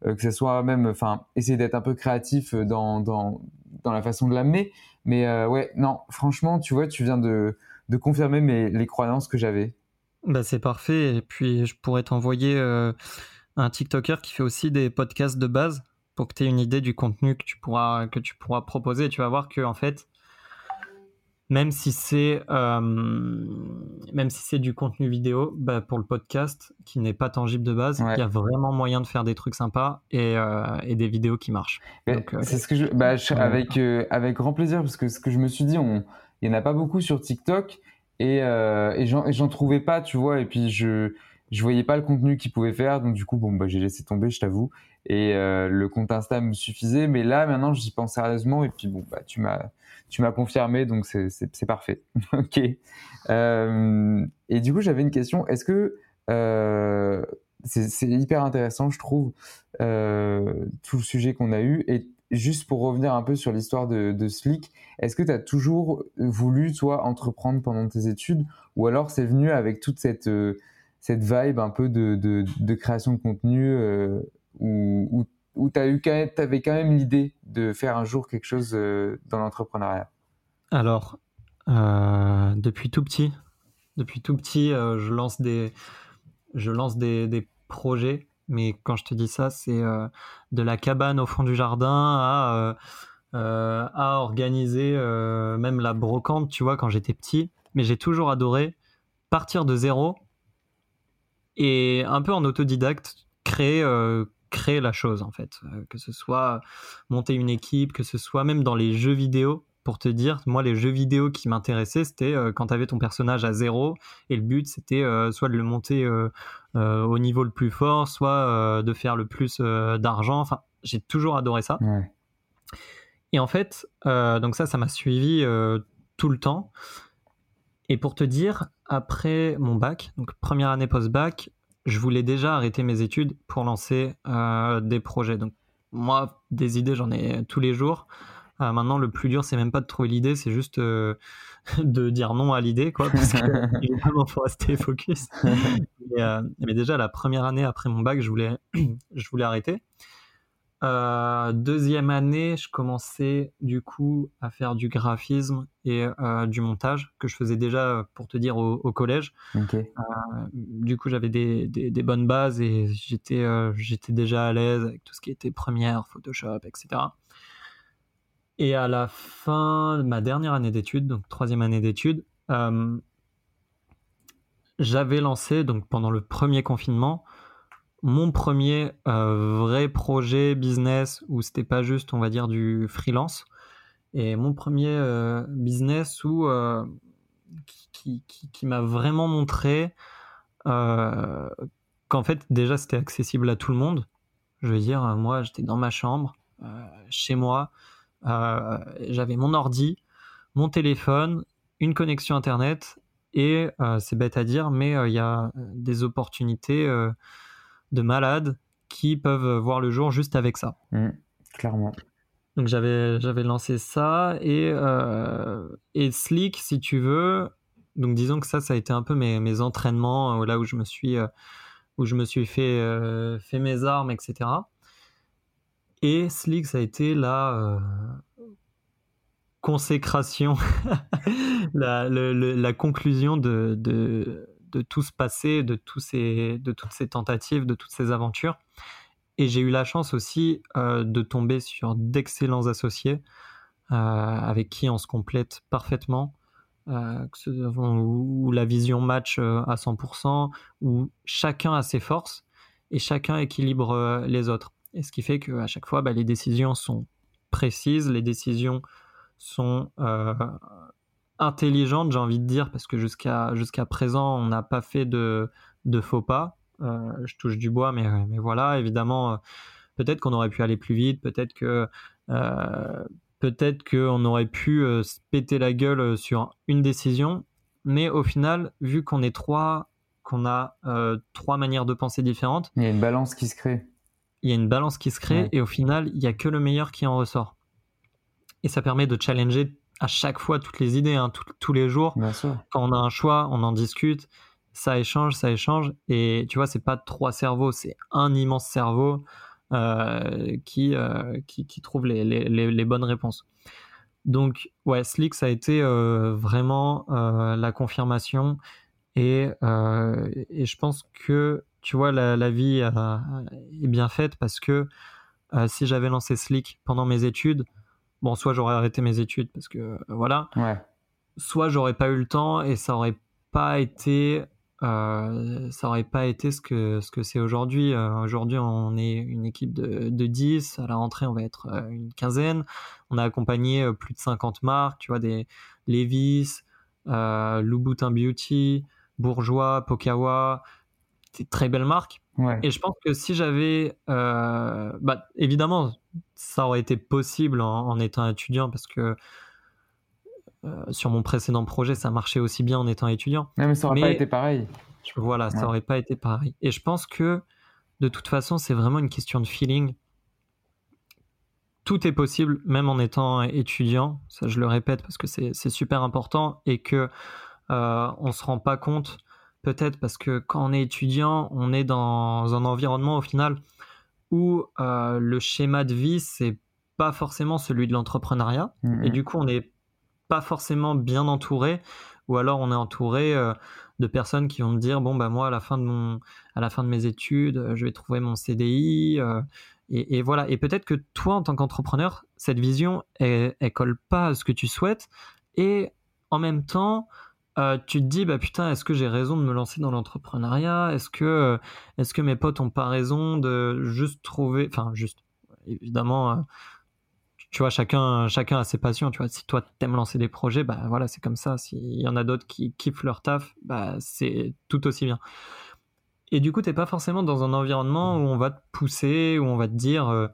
C: que ce soit même, enfin, essayer d'être un peu créatif dans, dans, dans la façon de l'amener. Mais ouais, non, franchement, tu vois, tu viens de, de confirmer mes, les croyances que j'avais.
D: Bah, c'est parfait. Et puis, je pourrais t'envoyer un TikToker qui fait aussi des podcasts de base pour que tu aies une idée du contenu que tu pourras, que tu pourras proposer. Tu vas voir que, en fait, même si c'est euh, même si c'est du contenu vidéo, bah, pour le podcast qui n'est pas tangible de base, il y a vraiment moyen de faire des trucs sympas et, euh, et des vidéos qui marchent.
C: c'est ce que je, bah, avec avec grand plaisir parce que ce que je me suis dit, on, il y en a pas beaucoup sur TikTok et et j'en trouvais pas, tu vois, et puis je je voyais pas le contenu qu'il pouvait faire, donc du coup, bon, bah, j'ai laissé tomber, je t'avoue. Et euh, le compte Insta me suffisait, mais là, maintenant, j'y pense sérieusement. Et puis, bon, bah, tu m'as, tu m'as confirmé, donc c'est, parfait. ok. Euh, et du coup, j'avais une question. Est-ce que euh, c'est, hyper intéressant, je trouve, tout le sujet qu'on a eu. Et juste pour revenir un peu sur l'histoire de, de Slick, est-ce que tu as toujours voulu, toi, entreprendre pendant tes études, ou alors c'est venu avec toute cette cette vibe un peu de, création de contenu euh, où, tu avais quand même l'idée de faire un jour quelque chose euh, dans l'entrepreneuriat
D: Alors, euh, depuis tout petit, depuis tout petit, je lance des, projets. Mais quand je te dis ça, c'est de la cabane au fond du jardin à, à organiser même la brocante, tu vois, quand j'étais petit. Mais j'ai toujours adoré partir de zéro et un peu en autodidacte, créer, euh, créer la chose en fait. Euh, que ce soit monter une équipe, que ce soit même dans les jeux vidéo. Pour te dire, moi, les jeux vidéo qui m'intéressaient, c'était euh, quand tu avais ton personnage à zéro et le but, c'était soit de le monter au niveau le plus fort, soit de faire le plus d'argent. Enfin, j'ai toujours adoré ça. Et en fait, donc ça, ça m'a suivi tout le temps. Et pour te dire, après mon bac, donc première année post-bac, je voulais déjà arrêter mes études pour lancer euh, des projets. Donc moi, des idées, j'en ai tous les jours. Euh, maintenant, le plus dur, c'est même pas de trouver l'idée, c'est juste euh, de dire non à l'idée, quoi, parce qu'il faut rester focus. mais déjà, la première année après mon bac, je voulais, je voulais arrêter. Euh, deuxième année, je commençais du coup à faire du graphisme et euh, du montage que je faisais déjà, pour te dire, au, collège. Euh, du coup, j'avais des, des, bonnes bases et j'étais j'étais déjà à l'aise avec tout ce qui était Premiere, Photoshop, etc. Et à la fin de ma dernière année d'études, donc troisième année d'études, j'avais lancé, donc pendant le premier confinement, mon premier euh, vrai projet business où c'était pas juste, on va dire, du freelance. Et mon premier euh, business où, euh, qui, m'a vraiment montré qu'en fait, déjà, c'était accessible à tout le monde. Je veux dire, moi, j'étais dans ma chambre, chez moi, j'avais mon ordi, mon téléphone, une connexion Internet, et c'est bête à dire, mais il y a des opportunités de malades qui peuvent voir le jour juste avec ça.
C: Mmh, clairement.
D: Donc j'avais j'avais lancé ça et euh, et Slick si tu veux. Donc disons que ça ça a été un peu mes, mes entraînements euh, là où je me suis euh, où je me suis fait fait mes armes etc. Et Slick ça a été la consécration, la, la conclusion de, de de tout ce passé, de, tous ces, de toutes ces tentatives, de toutes ces aventures. Et j'ai eu la chance aussi euh, de tomber sur d'excellents associés euh, avec qui on se complète parfaitement, euh, où, la vision match à 100%, où chacun a ses forces et chacun équilibre les autres. Et ce qui fait qu'à chaque fois, bah, les décisions sont précises, les décisions sont intelligente, j'ai envie de dire, parce que jusqu'à jusqu'à présent, on n'a pas fait de, de faux pas. Euh, je touche du bois, mais, mais voilà, évidemment, euh, peut-être qu'on aurait pu aller plus vite, peut-être que euh, peut-être qu'on aurait pu se péter la gueule sur une décision, mais au final, vu qu'on est trois, qu'on a trois manières de penser différentes,
C: il y a une balance qui se crée.
D: Il y a une balance qui se crée, et au final, il n'y a que le meilleur qui en ressort. Et ça permet de challenger à chaque fois toutes les idées, hein, tous les jours. Quand on a un choix, on en discute, ça échange, ça échange. Et tu vois, c'est pas trois cerveaux, c'est un immense cerveau euh, qui, euh, qui, qui, trouve les, les, les, bonnes réponses. Donc, ouais, Slick, ça a été euh, vraiment la confirmation. Et, et, je pense que, tu vois, la, la vie est bien faite parce que si j'avais lancé Slick pendant mes études, bon, soit j'aurais arrêté mes études parce que euh, voilà, soit j'aurais pas eu le temps et ça aurait pas été, euh, ça aurait pas été ce que ce que c'est aujourd'hui. aujourd'hui, on est une équipe de, de 10. À la rentrée, on va être une quinzaine. On a accompagné plus de 50 marques, tu vois, des Levis, Louboutin Beauty, Bourgeois, Pokawa, des très belles marques. Et je pense que si j'avais, euh, bah, évidemment, ça aurait été possible en, étant étudiant parce que euh, sur mon précédent projet, ça marchait aussi bien en étant étudiant.
C: mais ça aurait pas été pareil.
D: Voilà, ça aurait pas été pareil. Et je pense que de toute façon, c'est vraiment une question de feeling. Tout est possible, même en étant étudiant. Ça, je le répète parce que c'est super important et que euh, on se rend pas compte peut-être parce que quand on est étudiant, on est dans un environnement au final où euh, le schéma de vie, c'est pas forcément celui de l'entrepreneuriat.
C: Mhm.
D: Et du coup, on n'est pas forcément bien entouré, ou alors on est entouré euh, de personnes qui vont me dire bon bah moi à la fin de mon à la fin de mes études je vais trouver mon CDI euh, et, voilà et peut-être que toi en tant qu'entrepreneur cette vision elle, elle colle pas à ce que tu souhaites et en même temps euh, tu te dis bah putain est-ce que j'ai raison de me lancer dans l'entrepreneuriat? Est-ce que euh, est-ce que mes potes ont pas raison de juste trouver enfin juste évidemment euh, tu vois chacun chacun a ses passions tu vois. Si toi t'aimes lancer des projets bah voilà c'est comme ça. S'il y en a d'autres qui kiffent leur taf bah c'est tout aussi bien. Et du coup t'es pas forcément dans un environnement où on va te pousser où on va te dire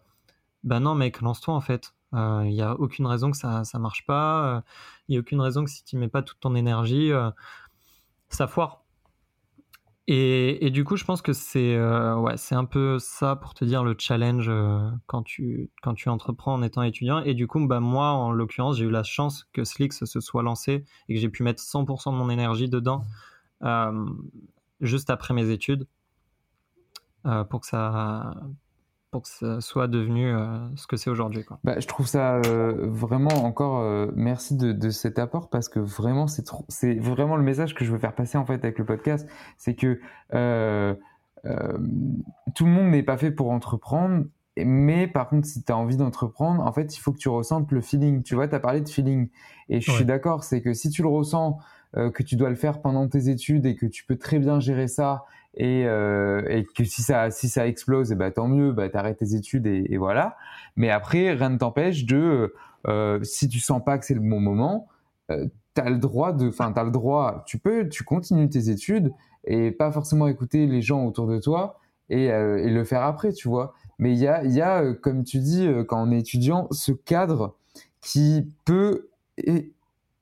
D: bah non mec lance-toi en fait il euh, n'y a aucune raison que ça ne marche pas. Il euh, n'y a aucune raison que si tu mets pas toute ton énergie, euh, ça foire. Et, du coup, je pense que c'est ouais, c'est un peu ça pour te dire le challenge quand, tu, quand tu entreprends en étant étudiant. Et du coup, bah, moi, en l'occurrence, j'ai eu la chance que Slix se soit lancé et que j'ai pu mettre 100% de mon énergie dedans juste après mes études pour que ça pour que ça soit devenu euh, ce que c'est aujourd'hui.
C: Bah, je trouve ça euh, vraiment encore euh, merci de, de, cet apport parce que vraiment c'est c'est vraiment le message que je veux faire passer en fait avec le podcast, c'est que tout le monde n'est pas fait pour entreprendre. Mais par contre, si tu as envie d'entreprendre, en fait, il faut que tu ressentes le feeling. Tu vois, tu as parlé de feeling. Et je suis d'accord, c'est que si tu le ressens, que tu dois le faire pendant tes études et que tu peux très bien gérer ça et, euh, et, que si ça si ça explose et eh ben, tant mieux bah t'arrêtes tes études et, voilà. Mais après rien ne t'empêche de euh, si tu sens pas que c'est le bon moment euh, t'as le droit de enfin t'as le droit tu peux tu continues tes études et pas forcément écouter les gens autour de toi et, euh, et le faire après tu vois. Mais il y a il y a comme tu dis quand on est étudiant ce cadre qui peut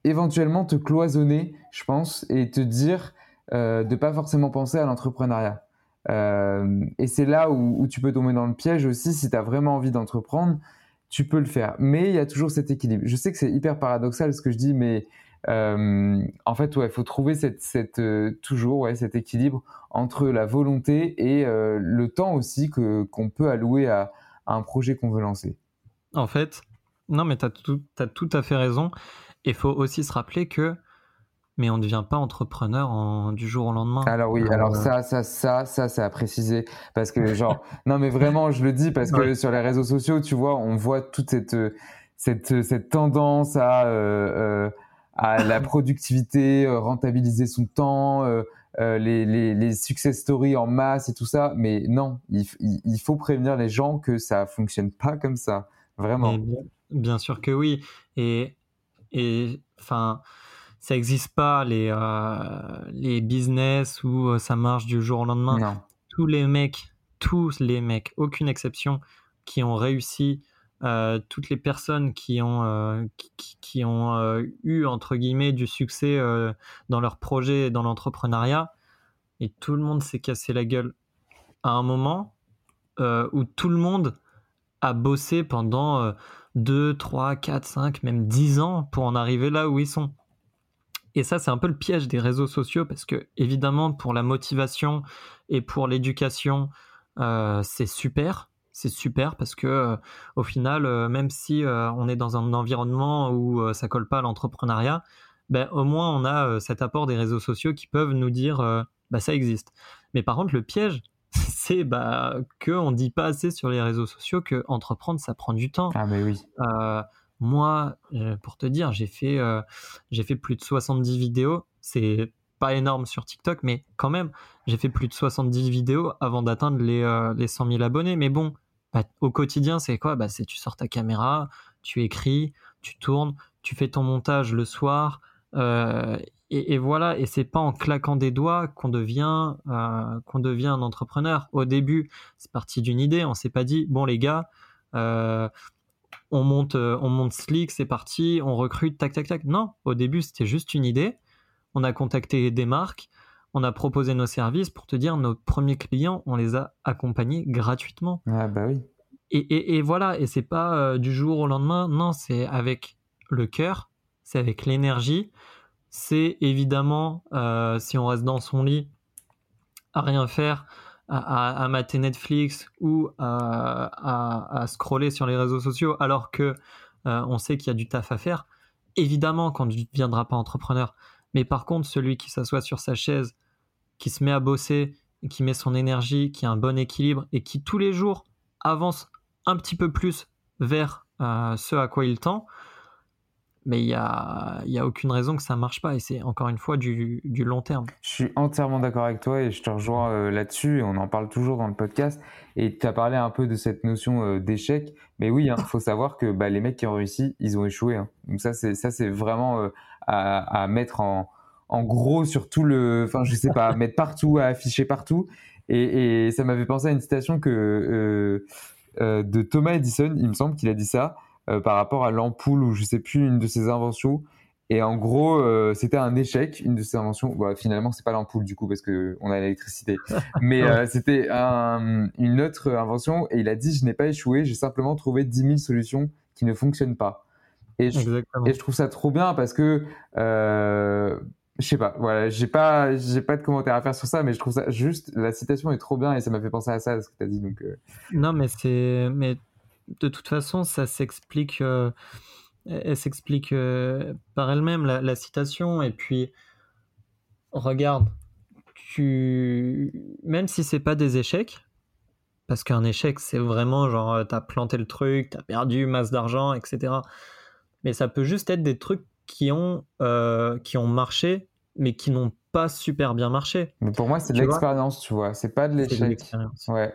C: éventuellement te cloisonner je pense et te dire euh, de pas forcément penser à l'entrepreneuriat. Euh, et c'est là où, tu peux tomber dans le piège aussi, si tu as vraiment envie d'entreprendre, tu peux le faire. Mais il y a toujours cet équilibre. Je sais que c'est hyper paradoxal ce que je dis, mais euh, en fait, il faut trouver cette, toujours ouais, cet équilibre entre la volonté et le temps aussi qu'on peut allouer à, un projet qu'on veut lancer.
D: En fait, non, mais tu as, as, tout à fait raison. Il faut aussi se rappeler que mais on ne devient pas entrepreneur en, du jour au lendemain.
C: Alors oui, alors euh, ça, ça, ça, ça, c'est à préciser parce que genre, non mais vraiment, je le dis parce que sur les réseaux sociaux, tu vois, on voit toute cette cette, cette tendance à euh, euh à la productivité, euh, rentabiliser son temps. Euh, les, les, les, success stories en masse et tout ça, mais non, il, il, faut prévenir les gens que ça fonctionne pas comme ça, vraiment.
D: Bien, bien, sûr que oui, et et enfin, ça n'existe pas les, euh, les business où euh, ça marche du jour au lendemain. Tous les mecs, tous les mecs, aucune exception, qui ont réussi, euh, toutes les personnes qui ont, qui, qui, ont eu, entre guillemets, du succès dans leur projet, dans l'entrepreneuriat, et tout le monde s'est cassé la gueule à un moment où tout le monde a bossé pendant 2, 3, 4, 5, même 10 ans pour en arriver là où ils sont. Et ça, c'est un peu le piège des réseaux sociaux parce que, évidemment, pour la motivation et pour l'éducation, euh, c'est super. C'est super parce que, euh, au final, euh, même si on est dans un environnement où ça colle pas à l'entrepreneuriat, ben, au moins on a cet apport des réseaux sociaux qui peuvent nous dire bah, ça existe. Mais par contre, le piège, c'est bah, que on dit pas assez sur les réseaux sociaux que entreprendre ça prend du temps.
C: Ah mais oui.
D: Moi, euh, pour te dire, j'ai fait, euh, fait plus de 70 vidéos. C'est pas énorme sur TikTok, mais quand même, j'ai fait plus de 70 vidéos avant d'atteindre les, euh, les 100 000 abonnés. Mais bon, bah, au quotidien, c'est quoi? Bah, C'est tu sors ta caméra, tu écris, tu tournes, tu fais ton montage le soir. et, voilà, et c'est pas en claquant des doigts qu'on devient, qu'on devient un entrepreneur. Au début, c'est parti d'une idée. On s'est pas dit, bon les gars, on monte, euh, on monte Slick, c'est parti, on recrute, tac, tac, tac. Non, au début, c'était juste une idée. On a contacté des marques, on a proposé nos services pour te dire, nos premiers clients, on les a accompagnés gratuitement.
C: Ah bah oui.
D: Et, et, et voilà, et c'est pas euh, du jour au lendemain, non, c'est avec le cœur, c'est avec l'énergie, c'est évidemment, euh, si on reste dans son lit, à rien faire, à, mater Netflix ou à scroller sur les réseaux sociaux, alors que euh, on sait qu'il y a du taf à faire, évidemment qu'on ne deviendra pas entrepreneur. Mais par contre, celui qui s'assoit sur sa chaise, qui se met à bosser, qui met son énergie, qui a un bon équilibre et qui tous les jours avance un petit peu plus vers euh, ce à quoi il tend, mais il n'y a, y a aucune raison que ça ne marche pas. Et c'est encore une fois du, du long terme.
C: Je suis entièrement d'accord avec toi et je te rejoins euh, là-dessus. Et on en parle toujours dans le podcast. Et tu as parlé un peu de cette notion euh, d'échec. Mais oui, il faut savoir que bah, les mecs qui ont réussi, ils ont échoué. hein. Donc ça, c'est ça, c'est vraiment euh, à, à mettre en, en gros sur tout le, enfin je sais pas, à mettre partout, à afficher partout. Et, et ça m'avait pensé à une citation que de Thomas Edison, il me semble qu'il a dit ça par rapport à l'ampoule ou je sais plus une de ses inventions. Et en gros, euh, c'était un échec, une de ses inventions. Bon, finalement, c'est pas l'ampoule du coup parce que on a l'électricité, mais euh, c'était un- une autre invention. Et il a dit, je n'ai pas échoué, j'ai simplement trouvé 10 000 solutions qui ne fonctionnent pas. Et je,
D: Exactement.
C: et je trouve ça trop bien parce que euh, je sais pas, voilà, j'ai pas, j'ai pas de commentaire à faire sur ça, mais je trouve ça juste, la citation est trop bien et ça m'a fait penser à ça, ce que tu as dit. Donc, euh,
D: Non, mais c'est, mais de toute façon, ça s'explique, euh, elle s'explique euh, par elle-même la, la citation. Et puis, regarde, tu, même si c'est pas des échecs, parce qu'un échec, c'est vraiment genre, euh, t'as planté le truc, t'as perdu masse d'argent, etc. Mais ça peut juste être des trucs qui ont, euh, qui ont marché, mais qui n'ont pas super bien marché.
C: mais pour moi, c'est de l'expérience, tu vois, c'est pas de l'échec.
D: l'expérience.
C: Ouais.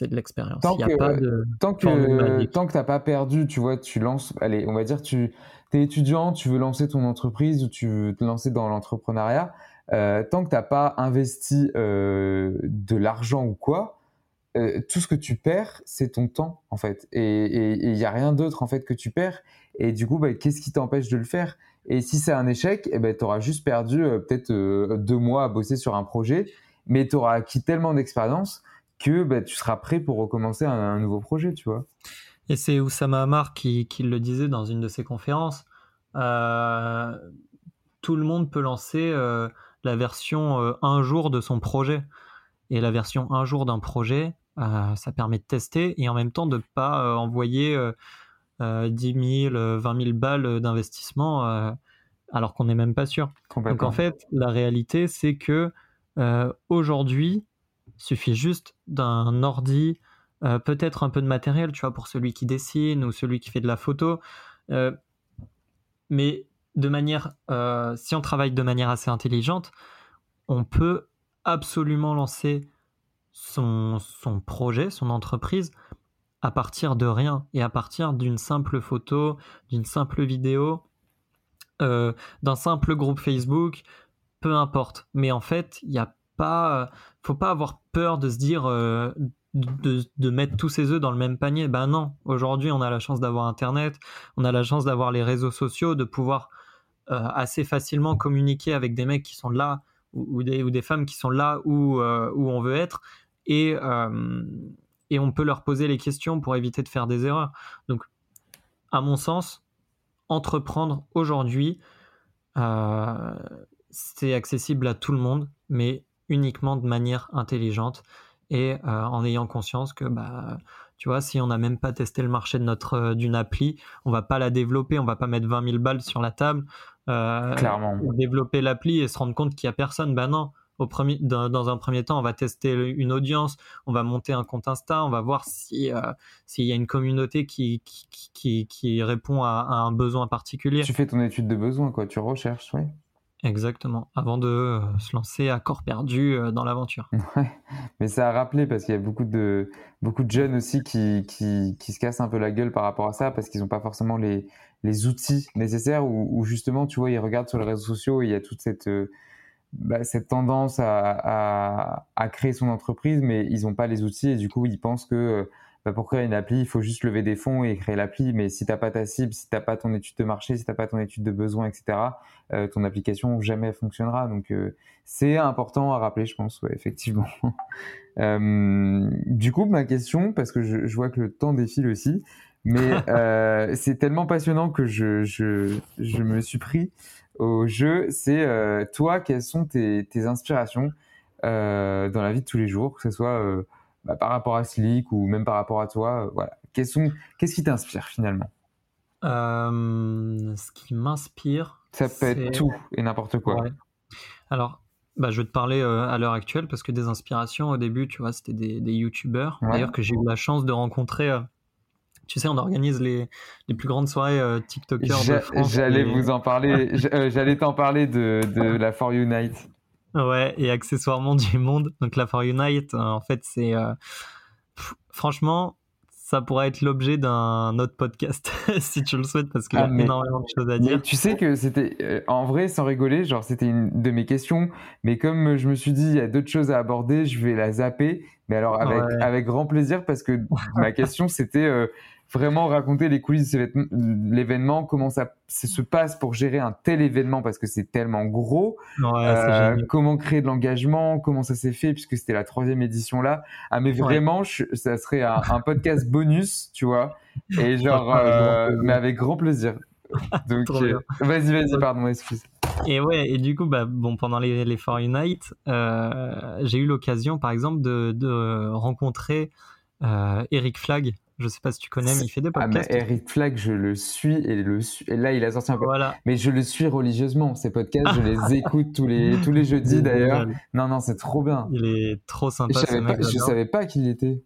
D: C'est de l'expérience.
C: Tant que,
D: de
C: tant que,
D: magique.
C: tant que t'as pas perdu, tu vois, tu lances, allez, on va dire, tu es étudiant, tu veux lancer ton entreprise ou tu veux te lancer dans l'entrepreneuriat, euh, tant que t'as pas investi euh, de l'argent ou quoi, euh, tout ce que tu perds, c'est ton temps, en fait. Et il y a rien d'autre, en fait, que tu perds. Et du coup, bah, qu'est-ce qui t'empêche de le faire? Et si c'est un échec, eh ben, tu auras juste perdu peut-être deux mois à bosser sur un projet, mais tu auras acquis tellement d'expérience que bah, tu seras prêt pour recommencer un, un nouveau projet, tu vois.
D: Et c'est Oussama Ammar qui, qui le disait dans une de ses conférences. Euh, tout le monde peut lancer euh, la version euh, un jour de son projet. Et la version un jour d'un projet, ça permet de tester et en même temps de ne pas envoyer euh, euh, 10 000, euh, 20 000 balles d'investissement alors qu'on n'est même pas sûr. Donc en fait, la réalité, c'est que aujourd'hui, il suffit juste d'un ordi, euh, peut-être un peu de matériel, tu vois, pour celui qui dessine ou celui qui fait de la photo. Euh, mais de manière, euh, si on travaille de manière assez intelligente, on peut absolument lancer son, son projet, son entreprise à partir de rien et à partir d'une simple photo, d'une simple vidéo, d'un simple groupe Facebook, peu importe. Mais en fait, il n'y a pas, euh, faut pas avoir peur de se dire euh, de, de mettre tous ses œufs dans le même panier. Ben non, aujourd'hui on a la chance d'avoir Internet, on a la chance d'avoir les réseaux sociaux, de pouvoir euh, assez facilement communiquer avec des mecs qui sont là ou, des, ou des femmes qui sont là où, où on veut être et, et on peut leur poser les questions pour éviter de faire des erreurs. Donc, à mon sens, entreprendre aujourd'hui, c'est accessible à tout le monde, mais uniquement de manière intelligente et euh, en ayant conscience que, bah, tu vois, si on n'a même pas testé le marché de notre euh, d'une appli, on va pas la développer, on va pas mettre 20 000 balles sur la table, euh,
C: Clairement.
D: développer l'appli et se rendre compte qu'il y a personne. Ben non, au premier, dans, un premier temps, on va tester une audience, on va monter un compte Insta, on va voir si s'il y a une communauté qui qui, qui, répond à, à, un besoin particulier.
C: Tu fais ton étude de besoin, quoi. Tu recherches, oui.
D: Exactement, avant de euh, se lancer à corps perdu euh, dans l'aventure.
C: Ouais, mais ça a rappelé parce qu'il y a beaucoup de, beaucoup de jeunes aussi qui, qui, qui, se cassent un peu la gueule par rapport à ça parce qu'ils n'ont pas forcément les, les outils nécessaires ou, justement, tu vois, ils regardent sur les réseaux sociaux et il y a toute cette, euh, bah, cette tendance à, à, à, créer son entreprise, mais ils n'ont pas les outils et du coup, ils pensent que bah, pour créer une appli, il faut juste lever des fonds et créer l'appli. Mais si t'as pas ta cible, si t'as pas ton étude de marché, si t'as pas ton étude de besoin, etc., euh, ton application jamais fonctionnera. Donc euh, c'est important à rappeler, je pense, ouais, effectivement. euh, du coup, ma question, parce que je, je, vois que le temps défile aussi, mais c'est tellement passionnant que je, je, je, me suis pris au jeu. C'est toi, quelles sont tes, tes inspirations dans la vie de tous les jours, que ce soit bah, par rapport à Slick ou même par rapport à toi euh, voilà. Qu'est-ce qui t'inspire finalement?
D: Euh, Ce qui m'inspire.
C: Ça peut être tout et n'importe quoi.
D: Alors, bah, je vais te parler euh, à l'heure actuelle parce que des inspirations au début, tu vois, c'était des, des youtubeurs. D'ailleurs, que j'ai eu la chance de rencontrer. tu sais, on organise les, les plus grandes soirées TikTokers de France.
C: J'allais vous en parler. J'allais t'en parler de, de la For Unite.
D: Ouais, et accessoirement du monde. Donc la For Unite, euh, en fait, c'est euh, franchement, ça pourrait être l'objet d'un autre podcast si tu le souhaites parce qu'il y a ah, énormément de choses à dire.
C: tu sais que c'était euh, en vrai sans rigoler, genre c'était une de mes questions, mais comme je me suis dit il y a d'autres choses à aborder, je vais la zapper. Mais alors avec avec grand plaisir parce que ma question c'était vraiment raconter les coulisses de l'événement, comment ça, se passe pour gérer un tel événement parce que c'est tellement gros, euh, comment créer de l'engagement, comment ça s'est fait puisque c'était la troisième édition là. Ah mais vraiment, ça serait un, podcast bonus, tu vois, et genre, euh, mais avec grand plaisir. Donc euh, vas-y, vas-y, pardon, excuse.
D: Et ouais, et du coup, bah, bon, pendant les, les For Unite, j'ai eu l'occasion, par exemple, de, de rencontrer Eric Flag, je sais pas si tu connais, mais il fait des podcasts.
C: Ah, Eric Flag, je le suis et, le et là, il a sorti un peu. Voilà. Mais je le suis religieusement. Ces podcasts, je les écoute tous les, tous les jeudis d'ailleurs. Non, non, c'est trop bien.
D: Il est trop sympa.
C: Je savais, pas, je savais pas qu'il y était.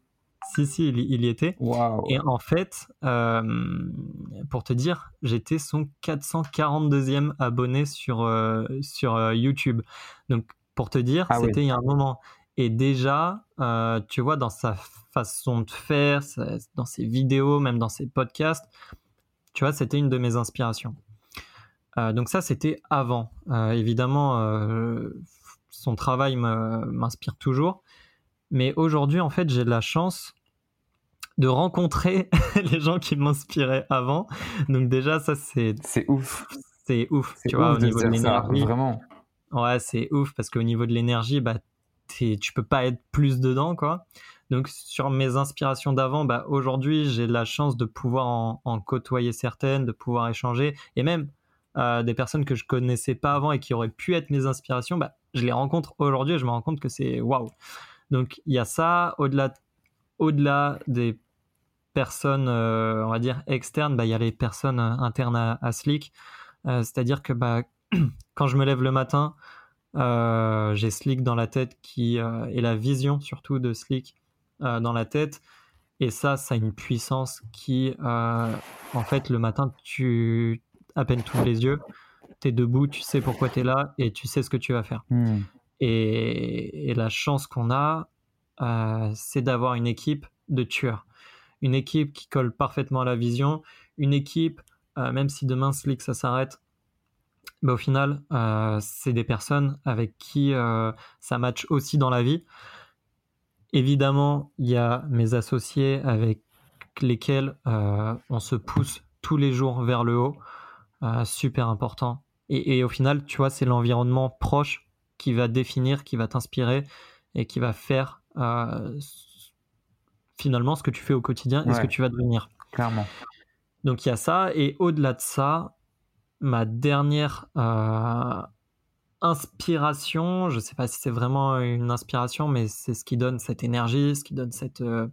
D: Si, si, il, y était.
C: Wow.
D: Et en fait, euh, pour te dire, j'étais son 442e abonné sur, euh, sur euh, YouTube. Donc, pour te dire, ah c'était il y a un moment. Et déjà, tu vois, dans sa façon de faire, dans ses vidéos, même dans ses podcasts. Tu vois, c'était une de mes inspirations. Euh, donc ça, c'était avant. Euh, évidemment, euh, son travail m'inspire toujours. Mais aujourd'hui, en fait, j'ai de la chance de rencontrer les gens qui m'inspiraient avant. Donc déjà, ça, c'est...
C: C'est ouf.
D: C'est ouf, tu vois, au niveau de l'énergie.
C: Vraiment.
D: Ouais, c'est ouf parce qu'au niveau de l'énergie, bah, tu peux pas être plus dedans, quoi. Donc sur mes inspirations d'avant, bah, aujourd'hui j'ai la chance de pouvoir en, côtoyer certaines, de pouvoir échanger, et même euh, des personnes que je connaissais pas avant et qui auraient pu être mes inspirations, bah, je les rencontre aujourd'hui et je me rends compte que c'est waouh. Donc il y a ça, au-delà au-delà des personnes, euh, on va dire externes, bah, il y a les personnes euh, internes à, à Slick. C'est-à-dire que bah, quand je me lève le matin, j'ai Slick dans la tête qui et la vision surtout de Slick euh, dans la tête. Et ça, ça a une puissance qui, euh, en fait, le matin, tu à peine tous les yeux, tu es debout, tu sais pourquoi tu es là et tu sais ce que tu vas faire.
C: Hmm.
D: Et, la chance qu'on a, euh, c'est d'avoir une équipe de tueurs. Une équipe qui colle parfaitement à la vision, une équipe, même si demain Slick ça s'arrête, bah, au final, c'est des personnes avec qui ça match aussi dans la vie. Évidemment, il y a mes associés avec lesquels euh, on se pousse tous les jours vers le haut, euh, super important. Et, au final, tu vois, c'est l'environnement proche qui va définir, qui va t'inspirer et qui va faire euh, finalement ce que tu fais au quotidien et ce que tu vas devenir.
C: Clairement.
D: Donc il y a ça, et au-delà de ça, ma dernière inspiration, je sais pas si c'est vraiment une inspiration, mais c'est ce qui donne cette énergie, ce qui donne cette, euh,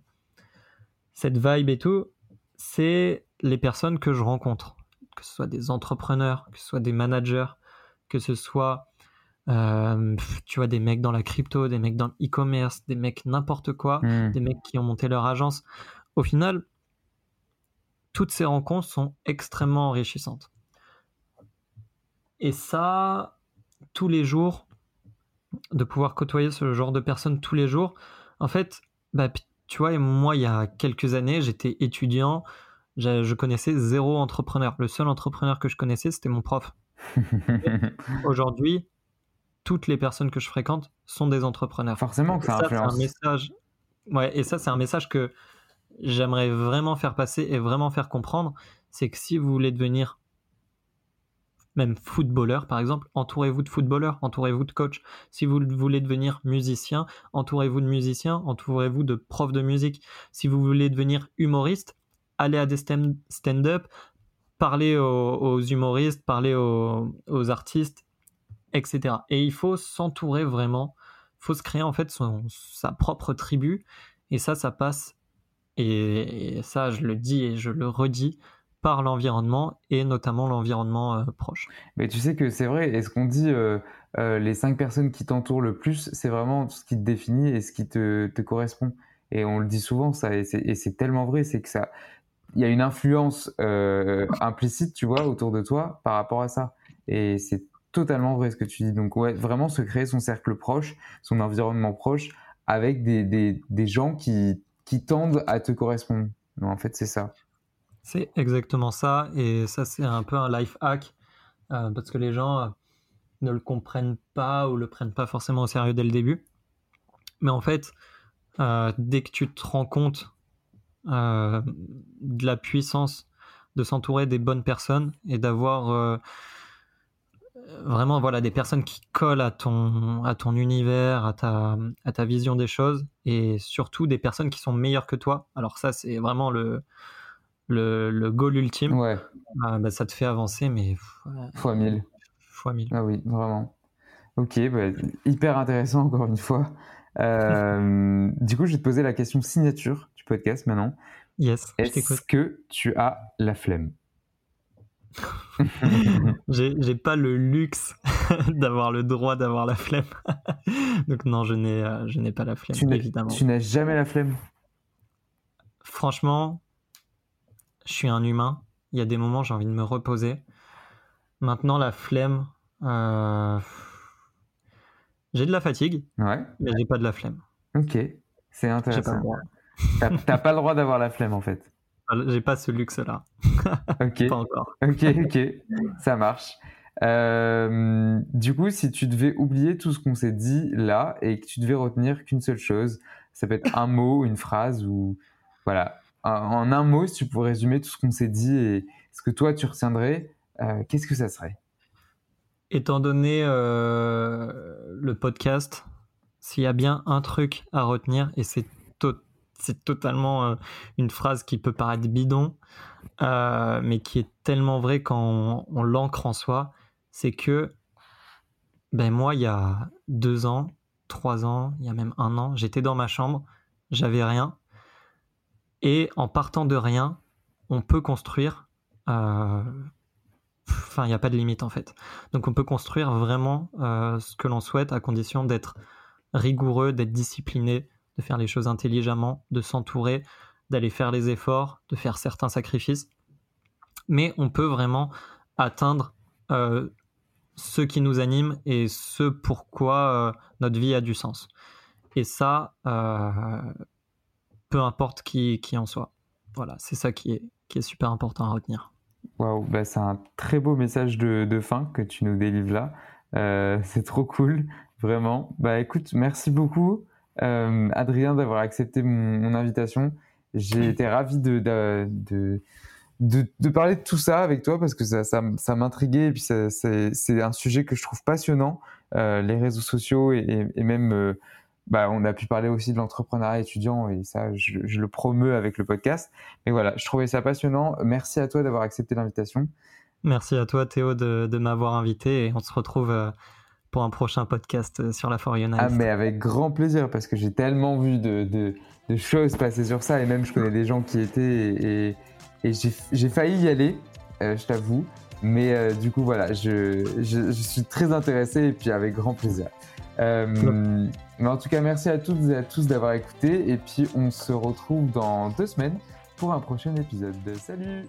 D: cette vibe et tout, c'est les personnes que je rencontre, que ce soit des entrepreneurs, que ce soit des managers, que ce soit euh, tu vois, des mecs dans la crypto, des mecs dans le e-commerce, des mecs n'importe quoi,
C: Hmm.
D: des mecs qui ont monté leur agence. Au final, toutes ces rencontres sont extrêmement enrichissantes. Et ça, tous les jours, de pouvoir côtoyer ce genre de personnes tous les jours, en fait, bah, tu vois, et moi, il y a quelques années, j'étais étudiant, je, je connaissais zéro entrepreneur. Le seul entrepreneur que je connaissais, c'était mon prof. Aujourd'hui, toutes les personnes que je fréquente sont des entrepreneurs.
C: Forcément que
D: Et
C: ça
D: c'est un
C: influence.
D: message. Ouais, et ça, c'est un message que j'aimerais vraiment faire passer et vraiment faire comprendre. C'est que si vous voulez devenir même footballeur, par exemple, entourez-vous de footballeurs, entourez-vous de coachs. Si vous voulez devenir musicien, entourez-vous de musiciens, entourez-vous de profs de musique. Si vous voulez devenir humoriste, allez à des stand- stand-up, parlez aux, humoristes, parlez aux, aux artistes, etc. Et il faut s'entourer vraiment, il faut se créer en fait son, sa propre tribu, et ça, ça passe, et, et ça, je le dis et je le redis, par l'environnement, et notamment l'environnement euh, proche.
C: Mais tu sais que c'est vrai, et ce qu'on dit, euh, euh, les cinq personnes qui t'entourent le plus, c'est vraiment ce qui te définit et ce qui te, te correspond. Et on le dit souvent, ça, et c'est tellement vrai, c'est que ça, il y a une influence implicite, tu vois, autour de toi par rapport à ça. Et c'est totalement vrai ce que tu dis. Donc, ouais, vraiment se créer son cercle proche, son environnement proche, avec des, des, des gens qui, qui tendent à te correspondre. Non, en fait, c'est ça.
D: C'est exactement ça, et ça c'est un peu un life hack, euh, parce que les gens euh, ne le comprennent pas ou le prennent pas forcément au sérieux dès le début. Mais en fait, euh, dès que tu te rends compte de la puissance de s'entourer des bonnes personnes et d'avoir vraiment voilà des personnes qui collent à ton à ton univers, à ta à ta vision des choses et surtout des personnes qui sont meilleures que toi. Alors ça c'est vraiment le le, le goal ultime.
C: Ouais.
D: Ah, bah, ça te fait avancer mais
C: Fois mille.
D: fois mille.
C: Ah oui, vraiment. Ok, bah, hyper intéressant encore une fois. Euh, du coup, je vais te poser la question signature du podcast maintenant.
D: Yes,
C: Est-ce que tu as la flemme?
D: J'ai pas le luxe d'avoir le droit d'avoir la flemme. Donc non, je n'ai euh, je n'ai pas la flemme
C: Tu
D: évidemment.
C: Tu n'as jamais la flemme?
D: Franchement, je suis un humain. Il y a des moments, j'ai envie de me reposer. Maintenant, la flemme, euh, j'ai de la fatigue,
C: Ouais.
D: mais j'ai pas de la flemme.
C: Ok, c'est intéressant. t'as pas le droit d'avoir la flemme en fait.
D: J'ai pas ce luxe-là.
C: Ok.
D: Pas encore.
C: Ok, ok, ça marche. Euh, du coup, si tu devais oublier tout ce qu'on s'est dit là et que tu devais retenir qu'une seule chose, ça peut être un mot, une phrase ou voilà, en, en un mot, si tu pouvais résumer tout ce qu'on s'est dit et ce que toi tu retiendrais, euh, qu'est-ce que ça serait?
D: Étant donné euh, le podcast, s'il y a bien un truc à retenir, et c'est to- c'est totalement euh, une phrase qui peut paraître bidon, euh, mais qui est tellement vrai quand on, on l'ancre en soi, c'est que ben moi, il y a deux ans, trois ans, il y a même un an, j'étais dans ma chambre, j'avais rien, et en partant de rien, on peut construire. euh, Enfin, il n'y a pas de limite en fait. Donc on peut construire vraiment euh, ce que l'on souhaite à condition d'être rigoureux, d'être discipliné, de faire les choses intelligemment, de s'entourer, d'aller faire les efforts, de faire certains sacrifices. Mais on peut vraiment atteindre euh, ce qui nous anime et ce pourquoi notre vie a du sens. Et ça, peu importe qui, en soit. Voilà, c'est ça qui est, super important à retenir.
C: Waouh, bah c'est un très beau message de, fin que tu nous délivres là. Euh, c'est trop cool, vraiment. Bah écoute, merci beaucoup, euh, Adrien, d'avoir accepté mon, invitation. J'ai été ravi de, parler de tout ça avec toi parce que ça, m'intriguait et puis c'est un sujet que je trouve passionnant, euh, les réseaux sociaux et, même, bah, on a pu parler aussi de l'entrepreneuriat étudiant et ça, je, je le promeux avec le podcast. Mais voilà, je trouvais ça passionnant. Merci à toi d'avoir accepté l'invitation.
D: Merci à toi Théo de, de m'avoir invité et on se retrouve euh, pour un prochain podcast euh, sur la For You Nice.
C: Ah, mais avec grand plaisir, parce que j'ai tellement vu de, de, de choses passer sur ça, et même je connais des gens qui étaient, et, et j'ai j'ai failli y aller, euh, je t'avoue, Mais euh, du coup, voilà, je, je, je, suis très intéressé et puis avec grand plaisir. Euh, mais en tout cas, merci à toutes et à tous d'avoir écouté. Et puis, on se retrouve dans deux semaines pour un prochain épisode. Salut